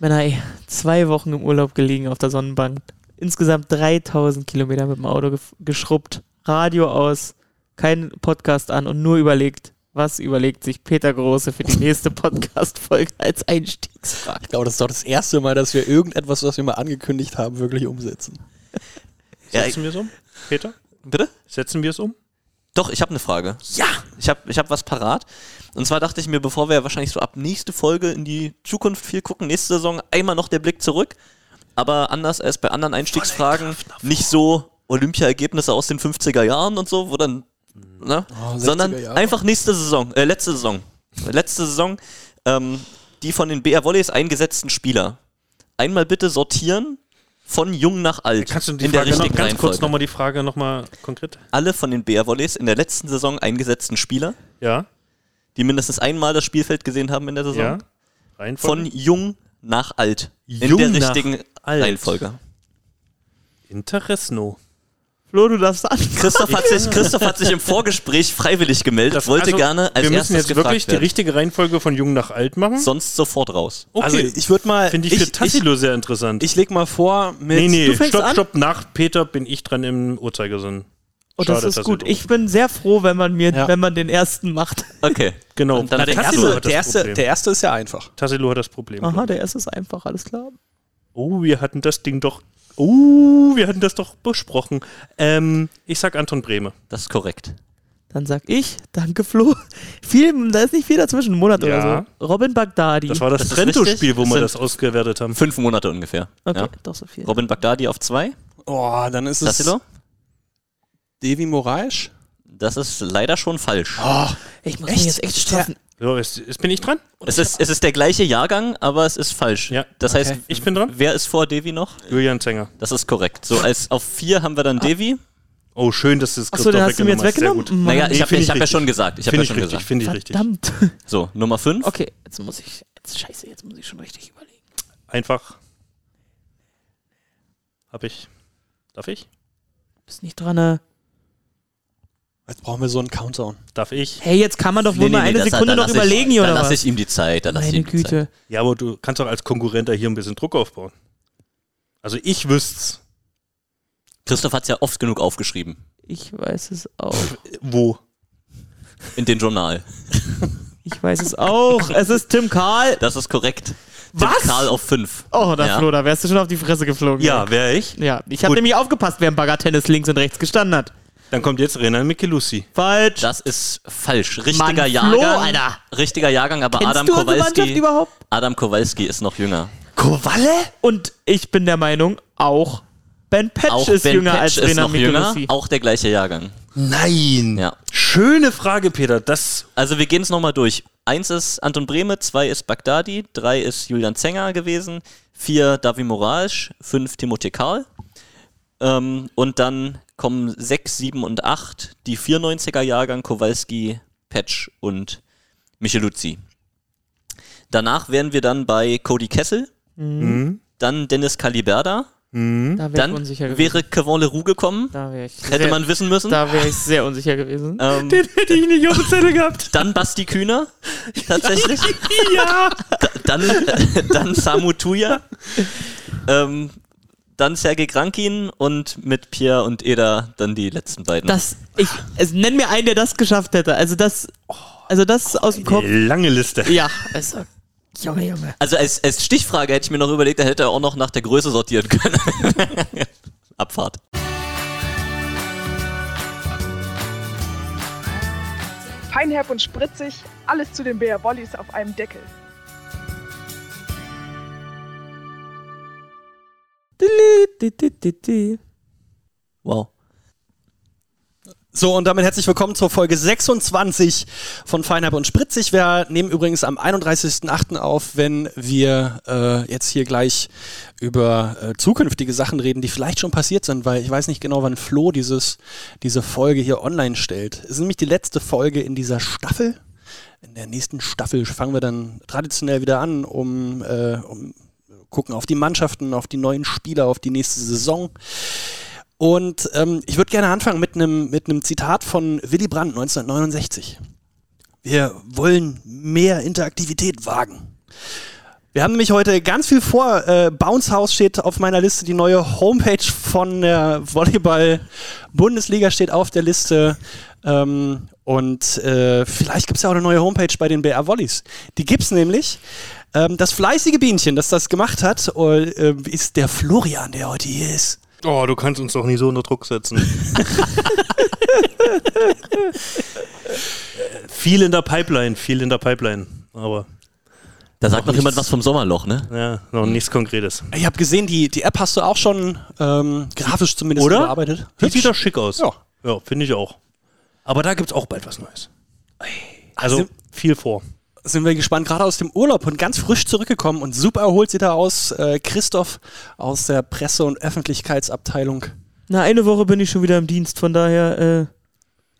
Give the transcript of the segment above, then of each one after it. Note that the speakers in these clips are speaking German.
Männer, ey, zwei Wochen im Urlaub gelegen auf der Sonnenbank. Insgesamt 3000 Kilometer mit dem Auto geschrubbt. Radio aus, kein Podcast an und nur überlegt, was überlegt sich Peter Große für die nächste Podcast-Folge als Einstiegsfrage? Ich glaube, das ist doch das erste Mal, dass wir irgendetwas, was wir mal angekündigt haben, wirklich umsetzen. Setzen wir es um, Peter? Bitte? Setzen wir es um? Doch, ich habe eine Frage. Ja! Ich habe ich hab was parat. Und zwar dachte ich mir, bevor wir wahrscheinlich so ab nächste Folge in die Zukunft viel gucken, nächste Saison einmal noch der Blick zurück. Aber anders als bei anderen Einstiegsfragen, nicht so Olympia-Ergebnisse aus den 50er Jahren und so, wo dann, ne? Oh, 60er sondern einfach nächste Saison, äh, letzte Saison. Letzte Saison, ähm, die von den BR Volleys eingesetzten Spieler. Einmal bitte sortieren von jung nach alt. Kannst du die in der Frage noch, richtigen ganz kurz nochmal die Frage nochmal konkret? Alle von den BR Volleys in der letzten Saison eingesetzten Spieler, Ja, die mindestens einmal das Spielfeld gesehen haben in der Saison. ja. Reihenfolge? Von jung nach alt. Jung in der richtigen. Reihenfolge. Interessno. Flo, du darfst an. Christoph hat, sich, Christoph hat sich im Vorgespräch freiwillig gemeldet, Das- wollte also, gerne als Wir müssen jetzt wirklich die werden. richtige Reihenfolge von jung nach alt machen. Sonst sofort raus. Okay. Also ich würde mal. Finde ich für Tassilo sehr interessant. Ich leg mal vor mit. nee, nee, Du fängst stopp, an? stopp. Nach Peter bin ich dran im Uhrzeigersinn. Oh, das Schade, ist gut. Ich bin sehr froh, wenn man mir, Ja. wenn man den ersten macht. Okay. Genau. Und dann Na, der, Tassilo erste, hat das der, erste, der erste ist ja einfach. Tassilo hat das Problem. Aha, der erste ist einfach, alles klar. Oh, wir hatten das Ding doch. Oh, wir hatten das doch besprochen. Ähm, ich sag Anton Brehme. Das ist korrekt. Dann sag ich, danke Flo. Viel, da ist nicht viel dazwischen, ein Monat Ja. oder so. Robin Bagdadi. Das war das, Das Trento-Spiel, wo richtig. wir Das das ausgewertet haben. Fünf Monate ungefähr. okay, Ja. doch so viel. Robin Bagdadi auf zwei. Oh, dann ist es Tassilo? Devi Moraes. Das ist leider schon falsch. Oh, Ich muss Echt? mich jetzt echt straffen. So, jetzt, jetzt bin ich dran. Es ist, es ist der gleiche Jahrgang, aber es ist falsch. Ja. Das heißt, Okay. Ich bin dran. wer ist vor Devi noch? Julian Zenger. Das ist korrekt. So, als auf vier haben wir dann Devi. Oh, schön, dass du es Achso, den hast du mir jetzt weggenommen? Mann. Naja, Nee, ich habe ich ich hab ja schon gesagt. Ich habe Finde ja schon richtig, gesagt. finde ich richtig. Verdammt. So, Nummer fünf. Okay, jetzt muss ich. Jetzt, scheiße, jetzt muss ich schon richtig überlegen. Einfach. Hab ich. Darf ich? Bist nicht dran, ne? Jetzt brauchen wir so einen Countdown. Darf ich? Hey, jetzt kann man doch wohl mal eine das- Sekunde noch überlegen, ich, oder lasse was? ich ihm die Zeit. Da lass ich Meine ihm die Zeit. Güte. Ja, aber du kannst doch als Konkurrent da hier ein bisschen Druck aufbauen. Also ich wüsste's. Christoph hat es ja oft genug aufgeschrieben. Ich weiß es auch. Wo? In den Journal. Ich weiß es auch. Es ist Tim Karl. Das ist korrekt. Was? Tim Karl auf fünf. Oh, da Ja. Flo, da wärst du schon auf die Fresse geflogen. ey. wäre ich. Ja, ich habe nämlich aufgepasst, wer im Bagger-Tennis links und rechts gestanden hat. Dann kommt jetzt Renan Michelussi. Falsch. Das ist falsch. Richtiger Mann, Flo, Jahrgang. Alter. Richtiger Jahrgang, aber Kennst Adam du Kowalski. überhaupt? Adam Kowalski ist noch jünger. Kowalle? Und ich bin der Meinung, auch Ben Patch Auch ist Ben jünger Patch als ist Rena noch jünger. Auch der gleiche Jahrgang. Nein. Ja. Schöne Frage, Peter. Das. Also wir gehen es nochmal durch. Eins ist Anton Brehme, zwei ist Bagdadi, drei ist Julian Zenger gewesen, vier Davi Moraes, fünf Timothée Karl. Ähm, und dann kommen sechs, sieben und acht, die 94er Jahrgang, Kowalski, Patch und Micheluzzi. Danach wären wir dann bei Cody Kessel, Mhm. dann Dennis Caliberda, Da wäre ich dann unsicher gewesen. wäre Kevon Leroux gekommen, da hätte sehr, man wissen müssen. Da wäre ich sehr unsicher gewesen. Ähm, hätte ich nicht auf der Zettel gehabt. dann Basti Kühner, tatsächlich. ja. dann, dann Samu Tuya, ähm, dann Sergei Krankin und mit Pierre und Eda dann die letzten beiden. Das, ich, es, nenn mir einen, der das geschafft hätte. Also das, also das aus dem Kopf. Lange Liste. Ja, also, Junge, Junge. also als, als Stichfrage hätte ich mir noch überlegt, da hätte er auch noch nach der Größe sortieren können. Abfahrt. Feinherb und spritzig, alles zu den BR Wollies auf einem Deckel. Wow. So, und damit herzlich willkommen zur Folge 26 von Feinherb und Spritzig. Wir nehmen übrigens am 31.08. auf, wenn wir äh, jetzt hier gleich über äh, zukünftige Sachen reden, die vielleicht schon passiert sind, weil ich weiß nicht genau, wann Flo dieses, diese Folge hier online stellt. Es ist nämlich die letzte Folge in dieser Staffel. In der nächsten Staffel fangen wir dann traditionell wieder an, um, äh, um gucken auf die Mannschaften, auf die neuen Spieler, auf die nächste Saison. Und ähm, ich würde gerne anfangen mit einem mit Zitat von Willy Brandt 1969. Wir wollen mehr Interaktivität wagen. Wir haben nämlich heute ganz viel vor. Äh, Bounce House steht auf meiner Liste. Die neue Homepage von der Volleyball-Bundesliga steht auf der Liste. Ähm, und äh, vielleicht gibt es ja auch eine neue Homepage bei den BR Volleys. Die gibt es nämlich. Ähm, das fleißige Bienchen, das das gemacht hat, äh, ist der Florian, der heute hier ist. Oh, du kannst uns doch nie so unter Druck setzen. viel in der Pipeline, viel in der Pipeline. Aber Da sagt noch jemand was vom Sommerloch, ne? ja, noch nichts Konkretes. Ich habe gesehen, die, die App hast du auch schon ähm, grafisch zumindest Oder? überarbeitet. Sieht wieder schick aus. Ja. Ja, finde ich auch. Aber da gibt es auch bald was Neues. Also sind- viel vor. Sind wir gespannt, gerade aus dem Urlaub und ganz frisch zurückgekommen und super erholt sieht er aus. Äh, Christoph aus der Presse- und Öffentlichkeitsabteilung. Na, eine Woche bin ich schon wieder im Dienst, von daher, äh,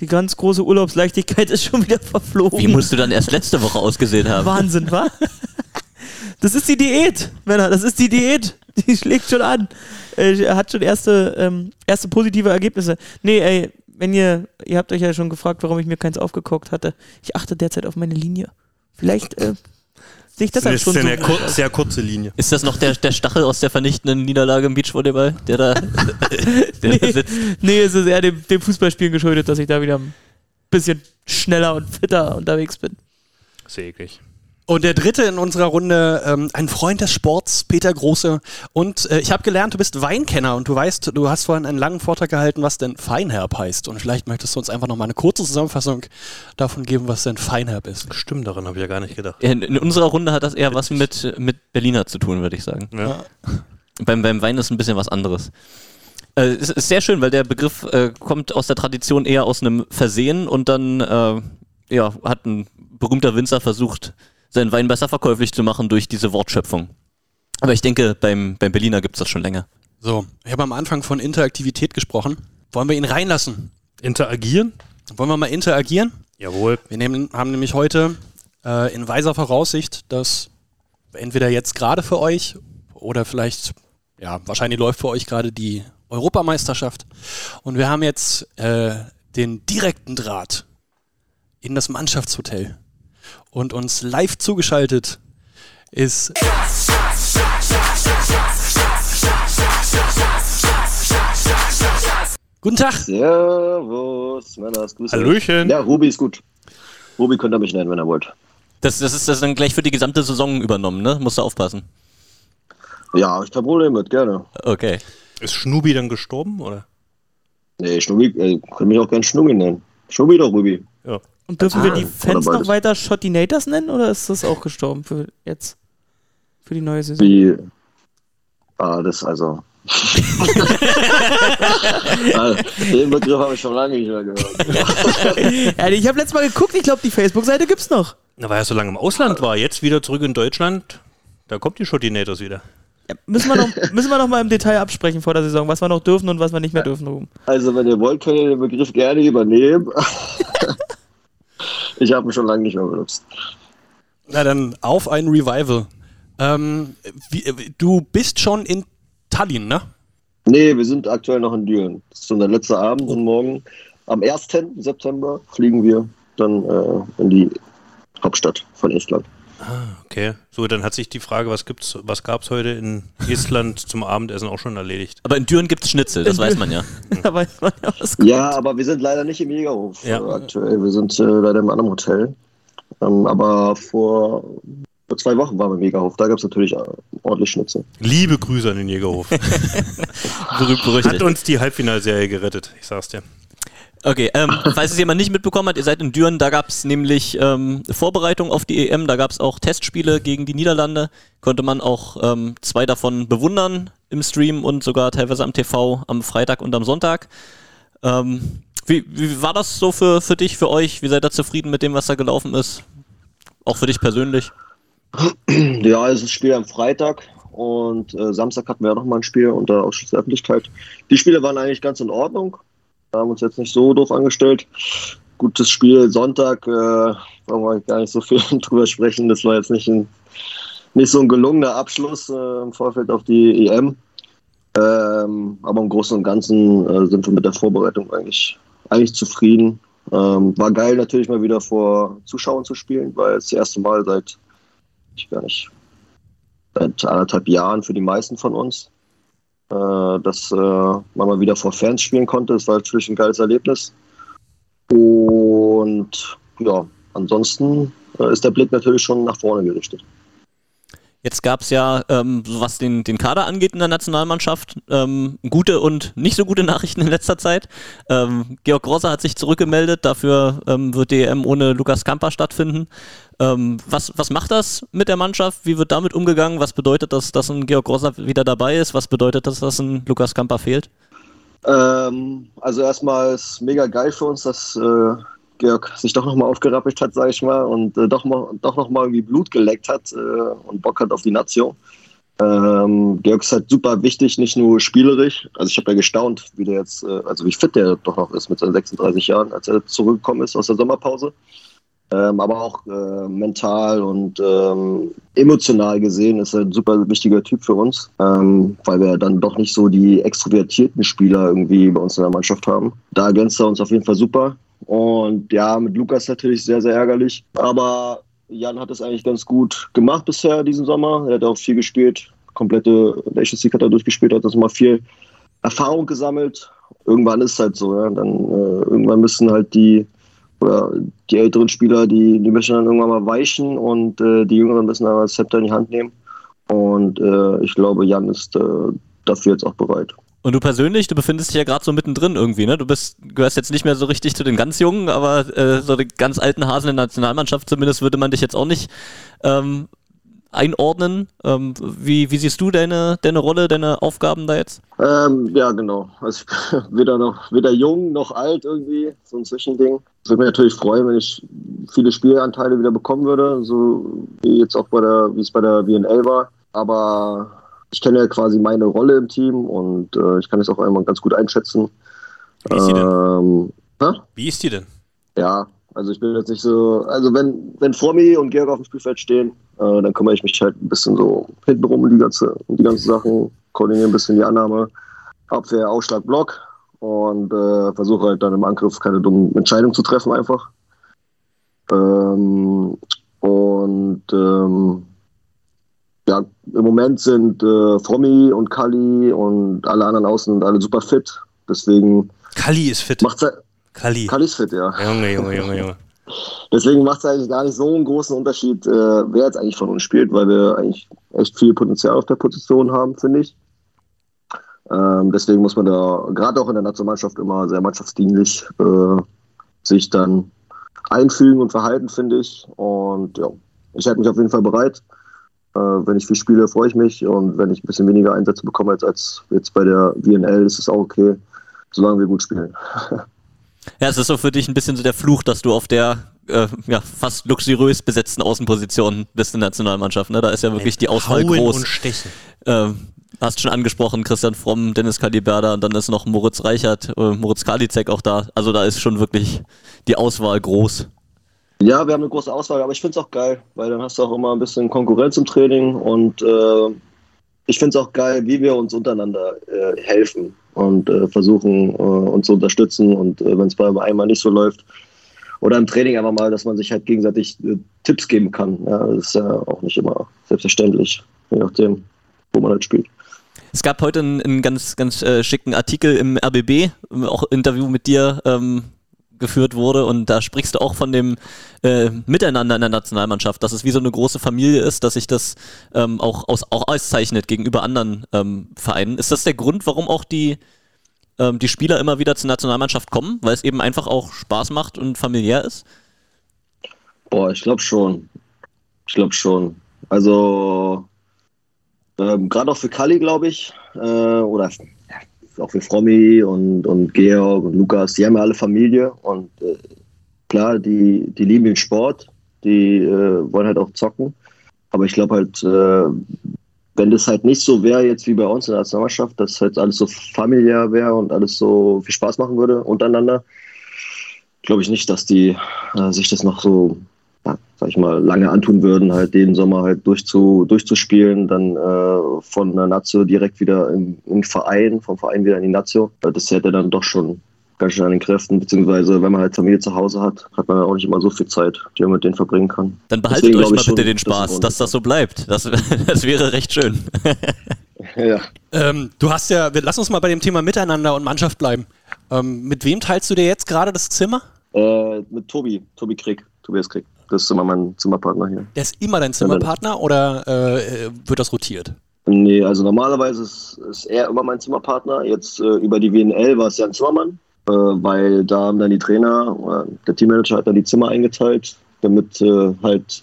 die ganz große Urlaubsleichtigkeit ist schon wieder verflogen. Wie musst du dann erst letzte Woche ausgesehen haben? Wahnsinn, wa? Das ist die Diät, Männer, das ist die Diät. Die schlägt schon an. Äh, Er hat schon erste, ähm, erste positive Ergebnisse. Nee, ey, wenn ihr, ihr habt euch ja schon gefragt, warum ich mir keins aufgekocht hatte. Ich achte derzeit auf meine Linie. Vielleicht äh, sehe ich Das deshalb ist schon ja so eine kur sehr kurze Linie. Ist das noch der, der Stachel aus der vernichtenden Niederlage im Beachvolleyball, der da der da Nee. sitzt? Nee, es ist eher dem, dem Fußballspielen geschuldet, dass ich da wieder ein bisschen schneller und fitter unterwegs bin. Sehr eklig. Und der dritte in unserer Runde, ähm, ein Freund des Sports, Peter Große. Und äh, ich habe gelernt, du bist Weinkenner und du weißt, du hast vorhin einen langen Vortrag gehalten, was denn Feinherb heißt. Und vielleicht möchtest du uns einfach nochmal eine kurze Zusammenfassung davon geben, was denn Feinherb ist. Stimmt, daran habe ich ja gar nicht gedacht. In, in unserer Runde hat das eher was mit, mit Berliner zu tun, würde ich sagen. Ja. Beim, beim Wein ist ein bisschen was anderes. Äh, es ist sehr schön, weil der Begriff äh, kommt aus der Tradition eher aus einem Versehen und dann äh, ja, hat ein berühmter Winzer versucht, seinen Wein besser verkäuflich zu machen durch diese Wortschöpfung. Aber ich denke, beim, beim Berliner gibt es das schon länger. So, ich habe am Anfang von Interaktivität gesprochen. Wollen wir ihn reinlassen? Interagieren? Wollen wir mal interagieren? Jawohl. Wir nehmen, haben nämlich heute äh, in weiser Voraussicht, dass entweder jetzt gerade für euch oder vielleicht, ja, wahrscheinlich läuft für euch gerade die Europameisterschaft. Und wir haben jetzt äh, den direkten Draht in das Mannschaftshotel. Und uns live zugeschaltet ist Guten Tag. Servus, Männers, Grüße. Hallöchen. Ja, Ruby ist gut. Ruby könnt ihr mich nennen, wenn ihr wollt. Das, das ist das dann gleich für die gesamte Saison übernommen, ne? Musst du aufpassen. Ja, ich kein Problem mit, gerne. Okay. Ist Schnubi dann gestorben, oder? Nee, Schnubi, äh, könnt mich auch gern Schnubi nennen. Schnubi oder Ruby? Ja. Und dürfen wir die Ah, Fans noch weiter Shottinators nennen oder ist das auch gestorben für jetzt? Für die neue Saison? Wie. Ah, das also. Ah, Den Begriff habe ich schon lange nicht mehr gehört. Ja, ich habe letztes Mal geguckt, ich glaube, die Facebook-Seite gibt's noch. Na, weil er so lange im Ausland war, jetzt wieder zurück in Deutschland, da kommt die Schotinators wieder. Ja, müssen, wir noch, müssen wir noch mal im Detail absprechen vor der Saison, was wir noch dürfen und was wir nicht mehr dürfen. Also, wenn ihr wollt, könnt ihr den Begriff gerne übernehmen. ich habe ihn schon lange nicht mehr benutzt. Na dann auf ein Revival. Ähm, wie, äh, du bist schon in Tallinn, ne? Nee, wir sind aktuell noch in Düren. Das ist unser letzter Abend und morgen am 1. September fliegen wir dann äh, in die Hauptstadt von Estland. Okay. So, dann hat sich die Frage, was gibt's, was gab's heute in Estland zum Abendessen auch schon erledigt. Aber in Düren gibt es Schnitzel, das In weiß man ja. da weiß man ja, was Ja, aber wir sind leider nicht im Jägerhof Ja. äh, aktuell. Wir sind äh, leider im anderen Hotel. Ähm, aber vor, vor zwei Wochen waren wir im Jägerhof. Da gab es natürlich äh, ordentlich Schnitzel. Liebe Grüße an den Jägerhof. Berühmt Hat berüchtigt. uns die Halbfinalserie gerettet, ich sag's dir. Okay, ähm, falls es jemand nicht mitbekommen hat, ihr seid in Düren, da gab es nämlich ähm, Vorbereitung auf die EM, da gab es auch Testspiele gegen die Niederlande, konnte man auch ähm, zwei davon bewundern im Stream und sogar teilweise am TV am Freitag und am Sonntag. Ähm, wie, wie war das so für, für dich, für euch? Wie seid ihr zufrieden mit dem, was da gelaufen ist? Auch für dich persönlich? Ja, es ist Spiel am Freitag und äh, Samstag hatten wir auch nochmal ein Spiel unter Ausschuss der Öffentlichkeit. Die Spiele waren eigentlich ganz in Ordnung. Wir haben uns jetzt nicht so doof angestellt. Gutes Spiel Sonntag, äh, wollen wir gar nicht so viel drüber sprechen. Das war jetzt nicht, ein, nicht so ein gelungener Abschluss äh, im Vorfeld auf die EM. Ähm, aber im Großen und Ganzen äh, sind wir mit der Vorbereitung eigentlich, eigentlich zufrieden. Ähm, war geil natürlich mal wieder vor Zuschauern zu spielen, weil es das erste Mal seit, ich gar nicht, seit anderthalb Jahren für die meisten von uns, dass äh, man mal wieder vor Fans spielen konnte. Das war natürlich ein geiles Erlebnis. Und ja, ansonsten äh, ist der Blick natürlich schon nach vorne gerichtet. Jetzt gab es ja, ähm, was den, den Kader angeht in der Nationalmannschaft, ähm, gute und nicht so gute Nachrichten in letzter Zeit. Ähm, Georg Grosser hat sich zurückgemeldet, dafür ähm, wird die EM ohne Lukas Kamper stattfinden. Ähm, was, was macht das mit der Mannschaft? Wie wird damit umgegangen? Was bedeutet das, dass ein Georg Grosser wieder dabei ist? Was bedeutet das, dass ein Lukas Kamper fehlt? Ähm, also erstmal ist mega geil für uns, dass äh, Georg sich doch nochmal aufgerappelt hat, sage ich mal, und äh, doch, doch nochmal irgendwie Blut geleckt hat äh, und Bock hat auf die Nation. Ähm, Georg ist halt super wichtig, nicht nur spielerisch. Also ich habe ja gestaunt, wie der jetzt, äh, also wie fit der doch noch ist mit seinen 36 Jahren, als er zurückgekommen ist aus der Sommerpause. Ähm, aber auch äh, mental und ähm, emotional gesehen ist er ein super wichtiger Typ für uns, ähm, weil wir dann doch nicht so die extrovertierten Spieler irgendwie bei uns in der Mannschaft haben. Da ergänzt er uns auf jeden Fall super. Und ja, mit Lukas natürlich sehr, sehr ärgerlich. Aber Jan hat es eigentlich ganz gut gemacht bisher diesen Sommer. Er hat auch viel gespielt. Komplette Nations League hat er durchgespielt, hat das mal viel Erfahrung gesammelt. Irgendwann ist es halt so, ja. Dann äh, irgendwann müssen halt die oder die älteren Spieler, die, die müssen dann irgendwann mal weichen und äh, die Jüngeren müssen dann das Zepter in die Hand nehmen. Und äh, ich glaube, Jan ist äh, dafür jetzt auch bereit. Und du persönlich, du befindest dich ja gerade so mittendrin irgendwie, ne? Du bist, gehörst jetzt nicht mehr so richtig zu den ganz Jungen, aber äh, so die ganz alten Hasen der Nationalmannschaft zumindest würde man dich jetzt auch nicht ähm, einordnen. Ähm, wie, wie siehst du deine, deine Rolle, deine Aufgaben da jetzt? Ähm, ja, genau. Also weder noch weder jung noch alt irgendwie, so ein Zwischending. Ich würde mich natürlich freuen, wenn ich viele Spielanteile wieder bekommen würde, so wie jetzt auch bei der, wie es bei der WNL war. Aber ich kenne ja quasi meine Rolle im Team und äh, ich kann es auch einmal ganz gut einschätzen. Wie ist die denn? Ähm, Wie ist die denn? Ja, also ich bin jetzt nicht so, also wenn, wenn Formi und Georg auf dem Spielfeld stehen, äh, dann kümmere ich mich halt ein bisschen so hintenrum um die ganze, um die ganzen Sachen, koordiniere ein bisschen die Annahme, Abwehr, Ausschlag, Block und äh, versuche halt dann im Angriff keine dummen Entscheidungen zu treffen einfach. Ähm, und ähm, ja, im Moment sind äh, Frommi und Kali und alle anderen außen alle super fit. Deswegen Kali ist fit. macht es Kali. Kali ist fit, ja. Junge, Junge, Junge, Junge. Deswegen macht es eigentlich gar nicht so einen großen Unterschied, äh, wer jetzt eigentlich von uns spielt, weil wir eigentlich echt viel Potenzial auf der Position haben, finde ich. Ähm, deswegen muss man da gerade auch in der Nationalmannschaft immer sehr mannschaftsdienlich äh, sich dann einfügen und verhalten, finde ich. Und ja, ich halte mich auf jeden Fall bereit. Äh, wenn ich viel spiele, freue ich mich. Und wenn ich ein bisschen weniger Einsätze bekomme als, als jetzt bei der WNL, ist es auch okay, solange wir gut spielen. Ja, es ist so für dich ein bisschen so der Fluch, dass du auf der äh, ja, fast luxuriös besetzten Außenposition bist in der Nationalmannschaft. Ne? Da ist ja wirklich die Auswahl Hauen groß. und stechen. Ähm, hast schon angesprochen, Christian Fromm, Dennis Kaliberda und dann ist noch Moritz Reichert, äh, Moritz Kalizek auch da. Also da ist schon wirklich die Auswahl groß. Ja, wir haben eine große Auswahl, aber ich finde es auch geil, weil dann hast du auch immer ein bisschen Konkurrenz im Training und äh, ich finde es auch geil, wie wir uns untereinander äh, helfen und äh, versuchen, äh, uns zu unterstützen und äh, wenn es bei einmal nicht so läuft oder im Training einfach mal, dass man sich halt gegenseitig äh, Tipps geben kann. Ja, das ist ja auch nicht immer selbstverständlich, je nachdem, wo man halt spielt. Es gab heute einen, einen ganz, ganz äh, schicken Artikel im RBB, auch Interview mit dir ähm, geführt wurde und da sprichst du auch von dem äh, Miteinander in der Nationalmannschaft, dass es wie so eine große Familie ist, dass sich das ähm, auch, aus, auch auszeichnet gegenüber anderen ähm, Vereinen. Ist das der Grund, warum auch die, ähm, die Spieler immer wieder zur Nationalmannschaft kommen, weil es eben einfach auch Spaß macht und familiär ist? Boah, ich glaube schon. Ich glaube schon. Also ähm, gerade auch für Kali, glaube ich, äh, oder auch für Frommi und, und Georg und Lukas, die haben ja alle Familie und äh, klar, die, die lieben den Sport, die äh, wollen halt auch zocken. Aber ich glaube halt, äh, wenn das halt nicht so wäre jetzt wie bei uns in der Nationalmannschaft, dass halt alles so familiär wäre und alles so viel Spaß machen würde untereinander, glaube ich nicht, dass die äh, sich das noch so, ja, sag ich mal, lange antun würden, halt den Sommer halt durchzu, durchzuspielen, dann äh, von der Nazio direkt wieder im, im Verein, vom Verein wieder in die Nazio. Das hätte dann doch schon ganz schön an den Kräften, beziehungsweise wenn man halt Familie zu Hause hat, hat man auch nicht immer so viel Zeit, die man mit denen verbringen kann. Dann behaltet Deswegen euch mal bitte den Spaß, dass das so bleibt. Das, das wäre recht schön. Ja. Ähm, du hast ja, wir- lass uns mal bei dem Thema Miteinander und Mannschaft bleiben. Ähm, mit wem teilst du dir jetzt gerade das Zimmer? Äh, mit Tobi, Tobi Krieg, Tobias Krieg. Das ist immer mein Zimmerpartner hier. Der ist immer dein Zimmerpartner oder äh, wird das rotiert? Nee, also normalerweise ist, ist er immer mein Zimmerpartner. Jetzt äh, über die WNL war es Jan Zimmermann, äh, weil da haben dann die Trainer, äh, der Teammanager hat dann die Zimmer eingeteilt, damit äh, halt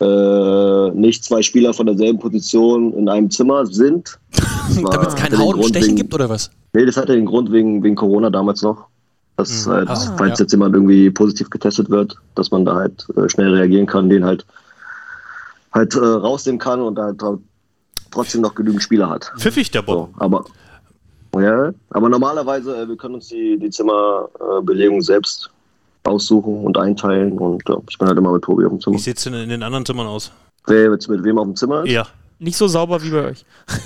äh, nicht zwei Spieler von derselben Position in einem Zimmer sind. Damit es kein hatte den Hauen und Grund Stechen wegen- gibt oder was? Nee, das hatte den Grund wegen, wegen Corona damals noch. Dass Mhm. halt, Ah, falls ja. jetzt jemand irgendwie positiv getestet wird, dass man da halt äh, schnell reagieren kann, den halt halt äh, rausnehmen kann und halt trotzdem noch genügend Spieler hat. Pfiffig der Bob. So, aber ja, aber normalerweise, äh, wir können uns die, die Zimmerbelegung selbst aussuchen und einteilen und ja, ich bin halt immer mit Tobi auf dem Zimmer. Wie sieht's denn in den anderen Zimmern aus? Wer jetzt mit wem auf dem Zimmer ist? Ja. Nicht so sauber wie bei euch.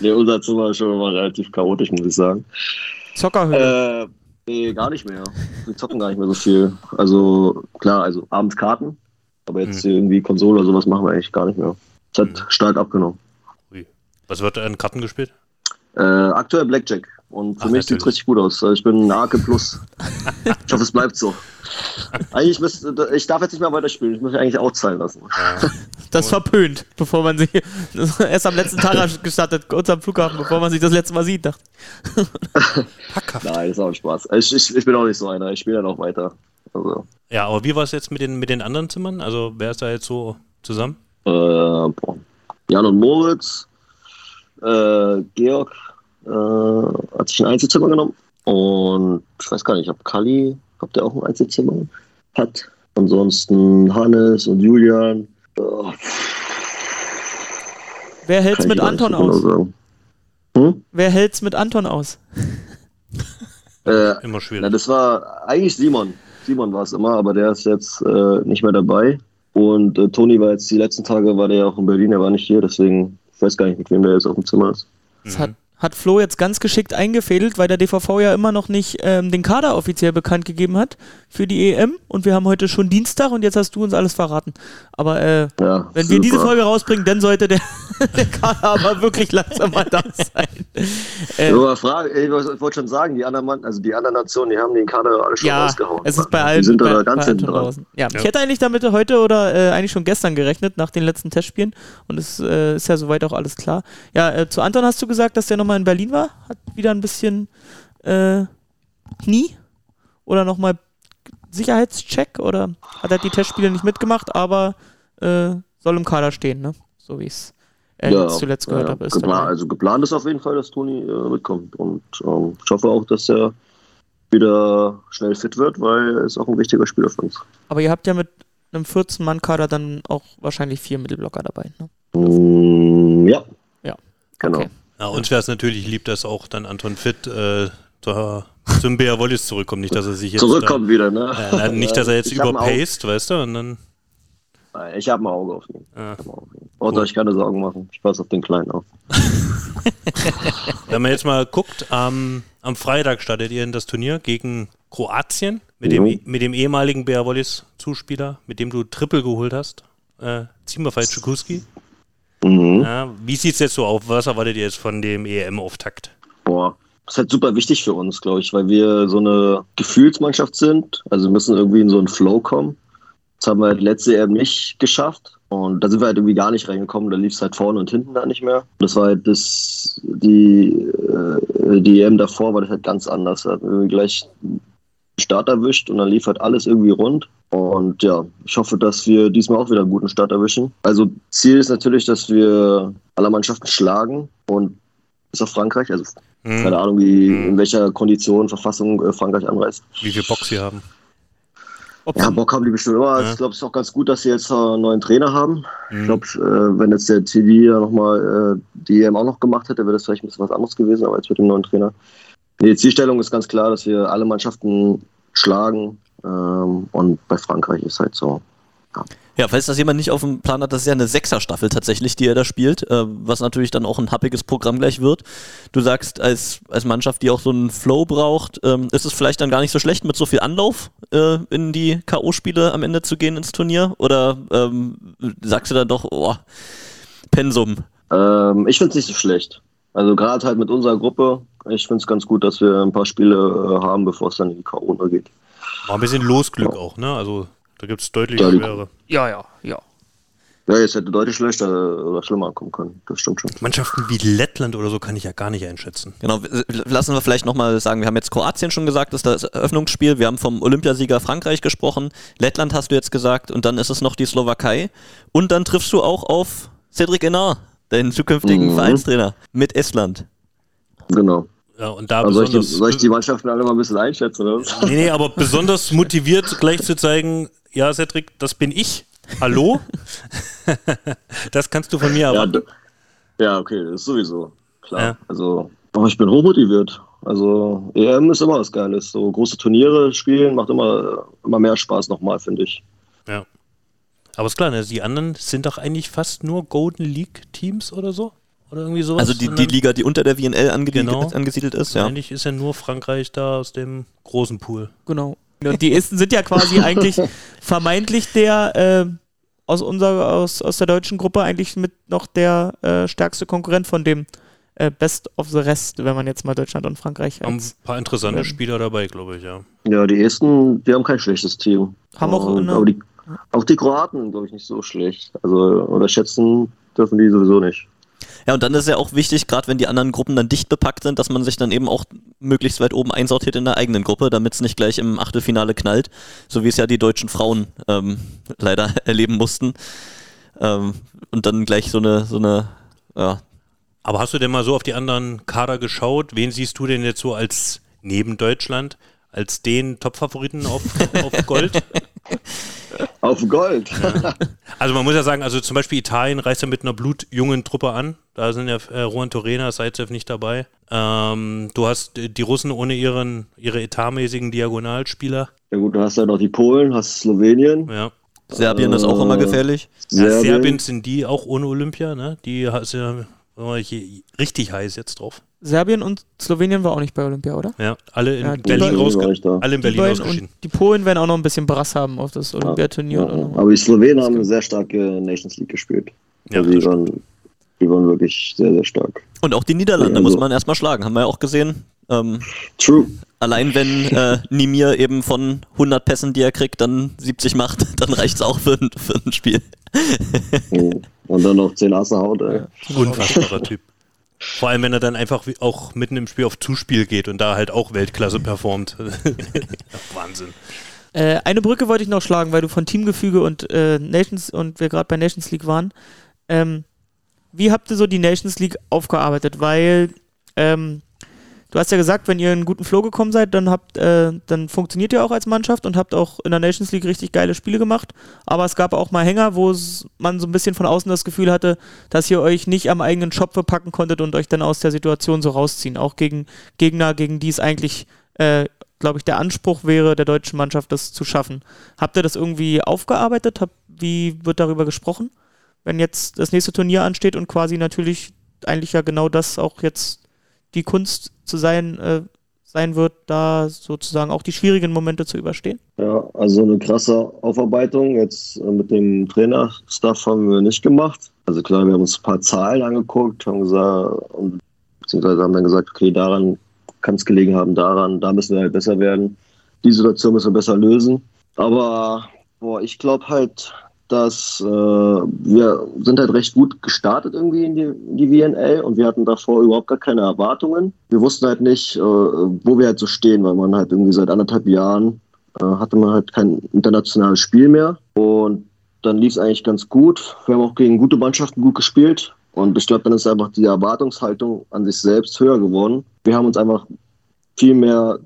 Nee, unser Zimmer ist schon immer relativ chaotisch, muss ich sagen. Zockerhöhle. Äh, nee, gar nicht mehr. Wir zocken gar nicht mehr so viel. Also, klar, also abends Karten, aber jetzt Mhm. irgendwie Konsole oder sowas machen wir eigentlich gar nicht mehr. Es hat Mhm. stark abgenommen. Ui. Was wird da in Karten gespielt? Äh, aktuell Blackjack. Und für Ach, mich sieht es richtig gut aus. Also Ich bin ein Arke Plus. ich hoffe, es bleibt so. Eigentlich müsste, ich darf jetzt nicht mehr weiterspielen. Ich muss mich eigentlich auszahlen lassen. Ja. Das verpönt, bevor man sich erst am letzten Tag gestartet, kurz am Flughafen, bevor man sich das letzte Mal sieht. Dachte. Packhaft. Nein, das ist auch ein Spaß. Ich, ich, ich bin auch nicht so einer. Ich spiele dann auch weiter. Also, Ja, aber wie war es jetzt mit den, mit den anderen Zimmern? Also wer ist da jetzt so zusammen? äh, boah. Jan und Moritz, äh, Georg äh, hat sich ein Einzelzimmer genommen. Und ich weiß gar nicht, ob Kali, ob der auch ein Einzelzimmer hat. Ansonsten Hannes und Julian. Äh, Wer hält's mit ich Anton genau aus? sagen. Hm? Wer hält's mit Anton aus? Äh, Immer Na, schwierig. das war eigentlich Simon. Simon war es immer, aber der ist jetzt äh, nicht mehr dabei. Und äh, Toni war jetzt die letzten Tage, war der ja auch in Berlin, er war nicht hier, deswegen, ich weiß gar nicht, mit wem der jetzt auf dem Zimmer ist. Das hat, hat Flo jetzt ganz geschickt eingefädelt, weil der DVV ja immer noch nicht ähm, den Kader offiziell bekannt gegeben hat für die EM. Und wir haben heute schon Dienstag und jetzt hast du uns alles verraten. Aber äh, Ja, wenn wir diese super. Folge rausbringen, dann sollte der, der Kader aber wirklich langsam mal da sein. Äh, Nur mal Frage, ich wollte schon sagen, die anderen, Mann, also die anderen Nationen, die haben den Kader alle schon ja, rausgehauen. es ist bei allen Die sind bei, da ganz hinten dran. draußen. Ja, Ja. ich hätte eigentlich damit heute oder äh, eigentlich schon gestern gerechnet, nach den letzten Testspielen. Und es äh, ist ja soweit auch alles klar. Ja, äh, zu Anton hast du gesagt, dass der nochmal in Berlin war. Hat wieder ein bisschen äh, Knie oder nochmal Sicherheitscheck oder hat er die Testspiele nicht mitgemacht, aber äh, soll im Kader stehen, ne? So wie es äh, jetzt zuletzt gehört ja, habe. Ist geplant, dabei. also geplant ist auf jeden Fall, dass Toni äh, mitkommt. Und ähm, ich hoffe auch, dass er wieder schnell fit wird, weil er ist auch ein wichtiger Spieler für uns. Aber ihr habt ja mit einem 14-Mann-Kader dann auch wahrscheinlich vier Mittelblocker dabei, ne? Mm, ja. Ja. Genau. Okay. Ja, uns wäre es natürlich lieb, dass auch dann Anton Fit äh, da zum Bär Wallis zurückkommt. Nicht, dass er sich jetzt. Zurückkommt wieder, ne? Da, äh, nicht, dass er jetzt überpaced, weißt du? Und dann. Ich habe ein Auge auf ihn. Ihn. Braucht euch keine Sorgen machen. Ich passe auf den Kleinen auf. Wenn man jetzt mal guckt, am, am Freitag startet ihr in das Turnier gegen Kroatien mit dem, Jo. mit dem ehemaligen Bär Wallis Zuspieler, mit dem du Triple geholt hast. Äh, Zimmerfei Tschukuski. Mhm. Ja, wie sieht es jetzt so auf? Was erwartet ihr jetzt von dem EM-Auftakt? Boah. Das ist halt super wichtig für uns, glaube ich, weil wir so eine Gefühlsmannschaft sind. Also wir müssen irgendwie in so einen Flow kommen. Das haben wir halt letzte EM nicht geschafft. Und da sind wir halt irgendwie gar nicht reingekommen. Da lief es halt vorne und hinten da nicht mehr. Das war halt das, die, äh, die EM davor war das halt ganz anders. Da hatten wir gleich Start erwischt und dann lief halt alles irgendwie rund. Und ja, ich hoffe, dass wir diesmal auch wieder einen guten Start erwischen. Also Ziel ist natürlich, dass wir alle Mannschaften schlagen und bis auf Frankreich, also Hm, keine Ahnung, wie, Mhm. in welcher Kondition, Verfassung äh, Frankreich anreist. wie viel Bock sie haben. Ob Ja, Bock haben die bestimmt immer. Ja. Ich glaube, es ist auch ganz gut, dass sie jetzt einen neuen Trainer haben. Hm. Ich glaube, äh, wenn jetzt der TD ja nochmal äh, die EM auch noch gemacht hätte, wäre das vielleicht ein bisschen was anderes gewesen, aber jetzt mit dem neuen Trainer. Die Zielstellung ist ganz klar, dass wir alle Mannschaften schlagen. Ähm, und bei Frankreich ist halt so, Ja, falls das jemand nicht auf dem Plan hat, das ist ja eine Sechser-Staffel tatsächlich, die er da spielt, äh, was natürlich dann auch ein happiges Programm gleich wird. Du sagst, als, als Mannschaft, die auch so einen Flow braucht, ähm, ist es vielleicht dann gar nicht so schlecht, mit so viel Anlauf äh, in die K.O.-Spiele am Ende zu gehen ins Turnier? Oder ähm, sagst du dann doch, oh, Pensum? Ähm, ich finde es nicht so schlecht. Also gerade halt mit unserer Gruppe, ich finde es ganz gut, dass wir ein paar Spiele äh, haben, bevor es dann in die K.O. geht. War ein bisschen Losglück auch, ne? Also da gibt es deutlich Ja, schwere. Ja, ja, ja. Ja, jetzt hätte deutlich schlechter oder schlimmer kommen können. Das stimmt schon. Mannschaften wie Lettland oder so kann ich ja gar nicht einschätzen. Genau, lassen wir vielleicht nochmal sagen, wir haben jetzt Kroatien schon gesagt, das ist das Eröffnungsspiel, wir haben vom Olympiasieger Frankreich gesprochen, Lettland hast du jetzt gesagt und dann ist es noch die Slowakei und dann triffst du auch auf Cedric Enar, deinen zukünftigen Mhm. Vereinstrainer, mit Estland. Genau. Ja, und da Also soll, ich die, soll ich die Mannschaften alle mal ein bisschen einschätzen? Oder? nee, nee, aber besonders motiviert gleich zu zeigen, ja, Cedric, das bin ich. Hallo? das kannst du von mir Ja, erwarten. d- ja, okay, das ist sowieso klar. Ja. Also, aber ich bin hochmotiviert. Also, EM ist immer was Geiles. So große Turniere spielen macht immer, immer mehr Spaß nochmal, finde ich. Aber ist klar, ne, die anderen sind doch eigentlich fast nur Golden League Teams oder so? Oder irgendwie sowas? Also die, die Liga, die unter der WNL angesiedelt, Genau. angesiedelt ist, ja. Eigentlich ist ja nur Frankreich da aus dem großen Pool. Genau. Und die Esten sind ja quasi eigentlich vermeintlich der äh, aus unserer, aus, aus der deutschen Gruppe eigentlich mit noch der äh, stärkste Konkurrent von dem äh, Best of the Rest, wenn man jetzt mal Deutschland und Frankreich Haben ein paar interessante ähm, Spieler dabei, glaube ich, ja. Ja, die Esten, die haben kein schlechtes Team. Haben auch Und, eine- aber die, auch die Kroaten, glaube ich, nicht so schlecht. Also unterschätzen dürfen die sowieso nicht. Ja, und dann ist ja auch wichtig, gerade wenn die anderen Gruppen dann dicht bepackt sind, dass man sich dann eben auch möglichst weit oben einsortiert in der eigenen Gruppe, damit es nicht gleich im Achtelfinale knallt, so wie es ja die deutschen Frauen ähm, leider erleben mussten. Ähm, und dann gleich so eine, so eine, ja, Aber hast du denn mal so auf die anderen Kader geschaut? Wen siehst du denn jetzt so als neben Deutschland, als den Top-Favoriten auf, auf Gold? Auf Gold. Also man muss ja sagen, also zum Beispiel Italien reist ja mit einer blutjungen Truppe an. Da sind ja äh, Juan Torena, Saitsev nicht dabei. Ähm, du hast äh, die Russen ohne ihren, ihre etatmäßigen Diagonalspieler. Ja gut, du hast ja noch die Polen, hast Slowenien, Ja. Serbien ist auch immer gefährlich. Ja, Serbien. Serbien sind die auch ohne Olympia, ne? Die sind ja richtig heiß jetzt drauf. Serbien und Slowenien war auch nicht bei Olympia, oder? Ja, alle in Ja, die Berlin rausge alle in Die Berlin beiden ausgeschieden. und die Polen werden auch noch ein bisschen Brass haben auf das Olympiaturnier. Ja, und- aber die Slowenen haben eine sehr starke Nations League gespielt. Ja, also die, waren, die waren wirklich sehr, sehr stark. Und auch die Niederlande Ja, muss also- man erstmal schlagen, haben wir ja auch gesehen. Ähm, True. allein wenn äh, Nimir eben von 100 Pässen, die er kriegt, dann 70 macht, dann reicht's auch für, ein- für ein Spiel. Und dann noch 10 Asse Haut, ey. Unfassbarer Typ. Vor allem, wenn er dann einfach auch mitten im Spiel auf Zuspiel geht und da halt auch Weltklasse performt. Wahnsinn. Äh, eine Brücke wollte ich noch schlagen, weil du von Teamgefüge und äh, Nations und wir gerade bei Nations League waren. Ähm, wie habt ihr so die Nations League aufgearbeitet? Weil ähm, du hast ja gesagt, wenn ihr in einen guten Flow gekommen seid, dann habt, äh, dann funktioniert ihr auch als Mannschaft und habt auch in der Nations League richtig geile Spiele gemacht. Aber es gab auch mal Hänger, wo man so ein bisschen von außen das Gefühl hatte, dass ihr euch nicht am eigenen Schopfe packen konntet und euch dann aus der Situation so rausziehen. Auch gegen Gegner, gegen die es eigentlich äh, glaube ich, der Anspruch wäre, der deutschen Mannschaft das zu schaffen. Habt ihr das irgendwie aufgearbeitet? Hab, wie wird darüber gesprochen? Wenn jetzt das nächste Turnier ansteht und quasi natürlich eigentlich ja genau das auch jetzt die Kunst zu sein, äh, sein wird, da sozusagen auch die schwierigen Momente zu überstehen? Ja, also eine krasse Aufarbeitung jetzt äh, mit dem Trainerstuff haben wir nicht gemacht. Also klar, wir haben uns ein paar Zahlen angeguckt, haben gesagt, beziehungsweise haben dann gesagt, okay, daran kann es gelegen haben, daran, da müssen wir halt besser werden. Die Situation müssen wir besser lösen. Aber boah, ich glaube halt, dass äh, wir sind halt recht gut gestartet irgendwie in die, in die WNL und wir hatten davor überhaupt gar keine Erwartungen. Wir wussten halt nicht, äh, wo wir halt so stehen, weil man halt irgendwie seit anderthalb Jahren äh, hatte man halt kein internationales Spiel mehr. Und dann lief es eigentlich ganz gut. Wir haben auch gegen gute Mannschaften gut gespielt. Und ich glaube, dann ist einfach die Erwartungshaltung an sich selbst höher geworden. Wir haben uns einfach viel mehr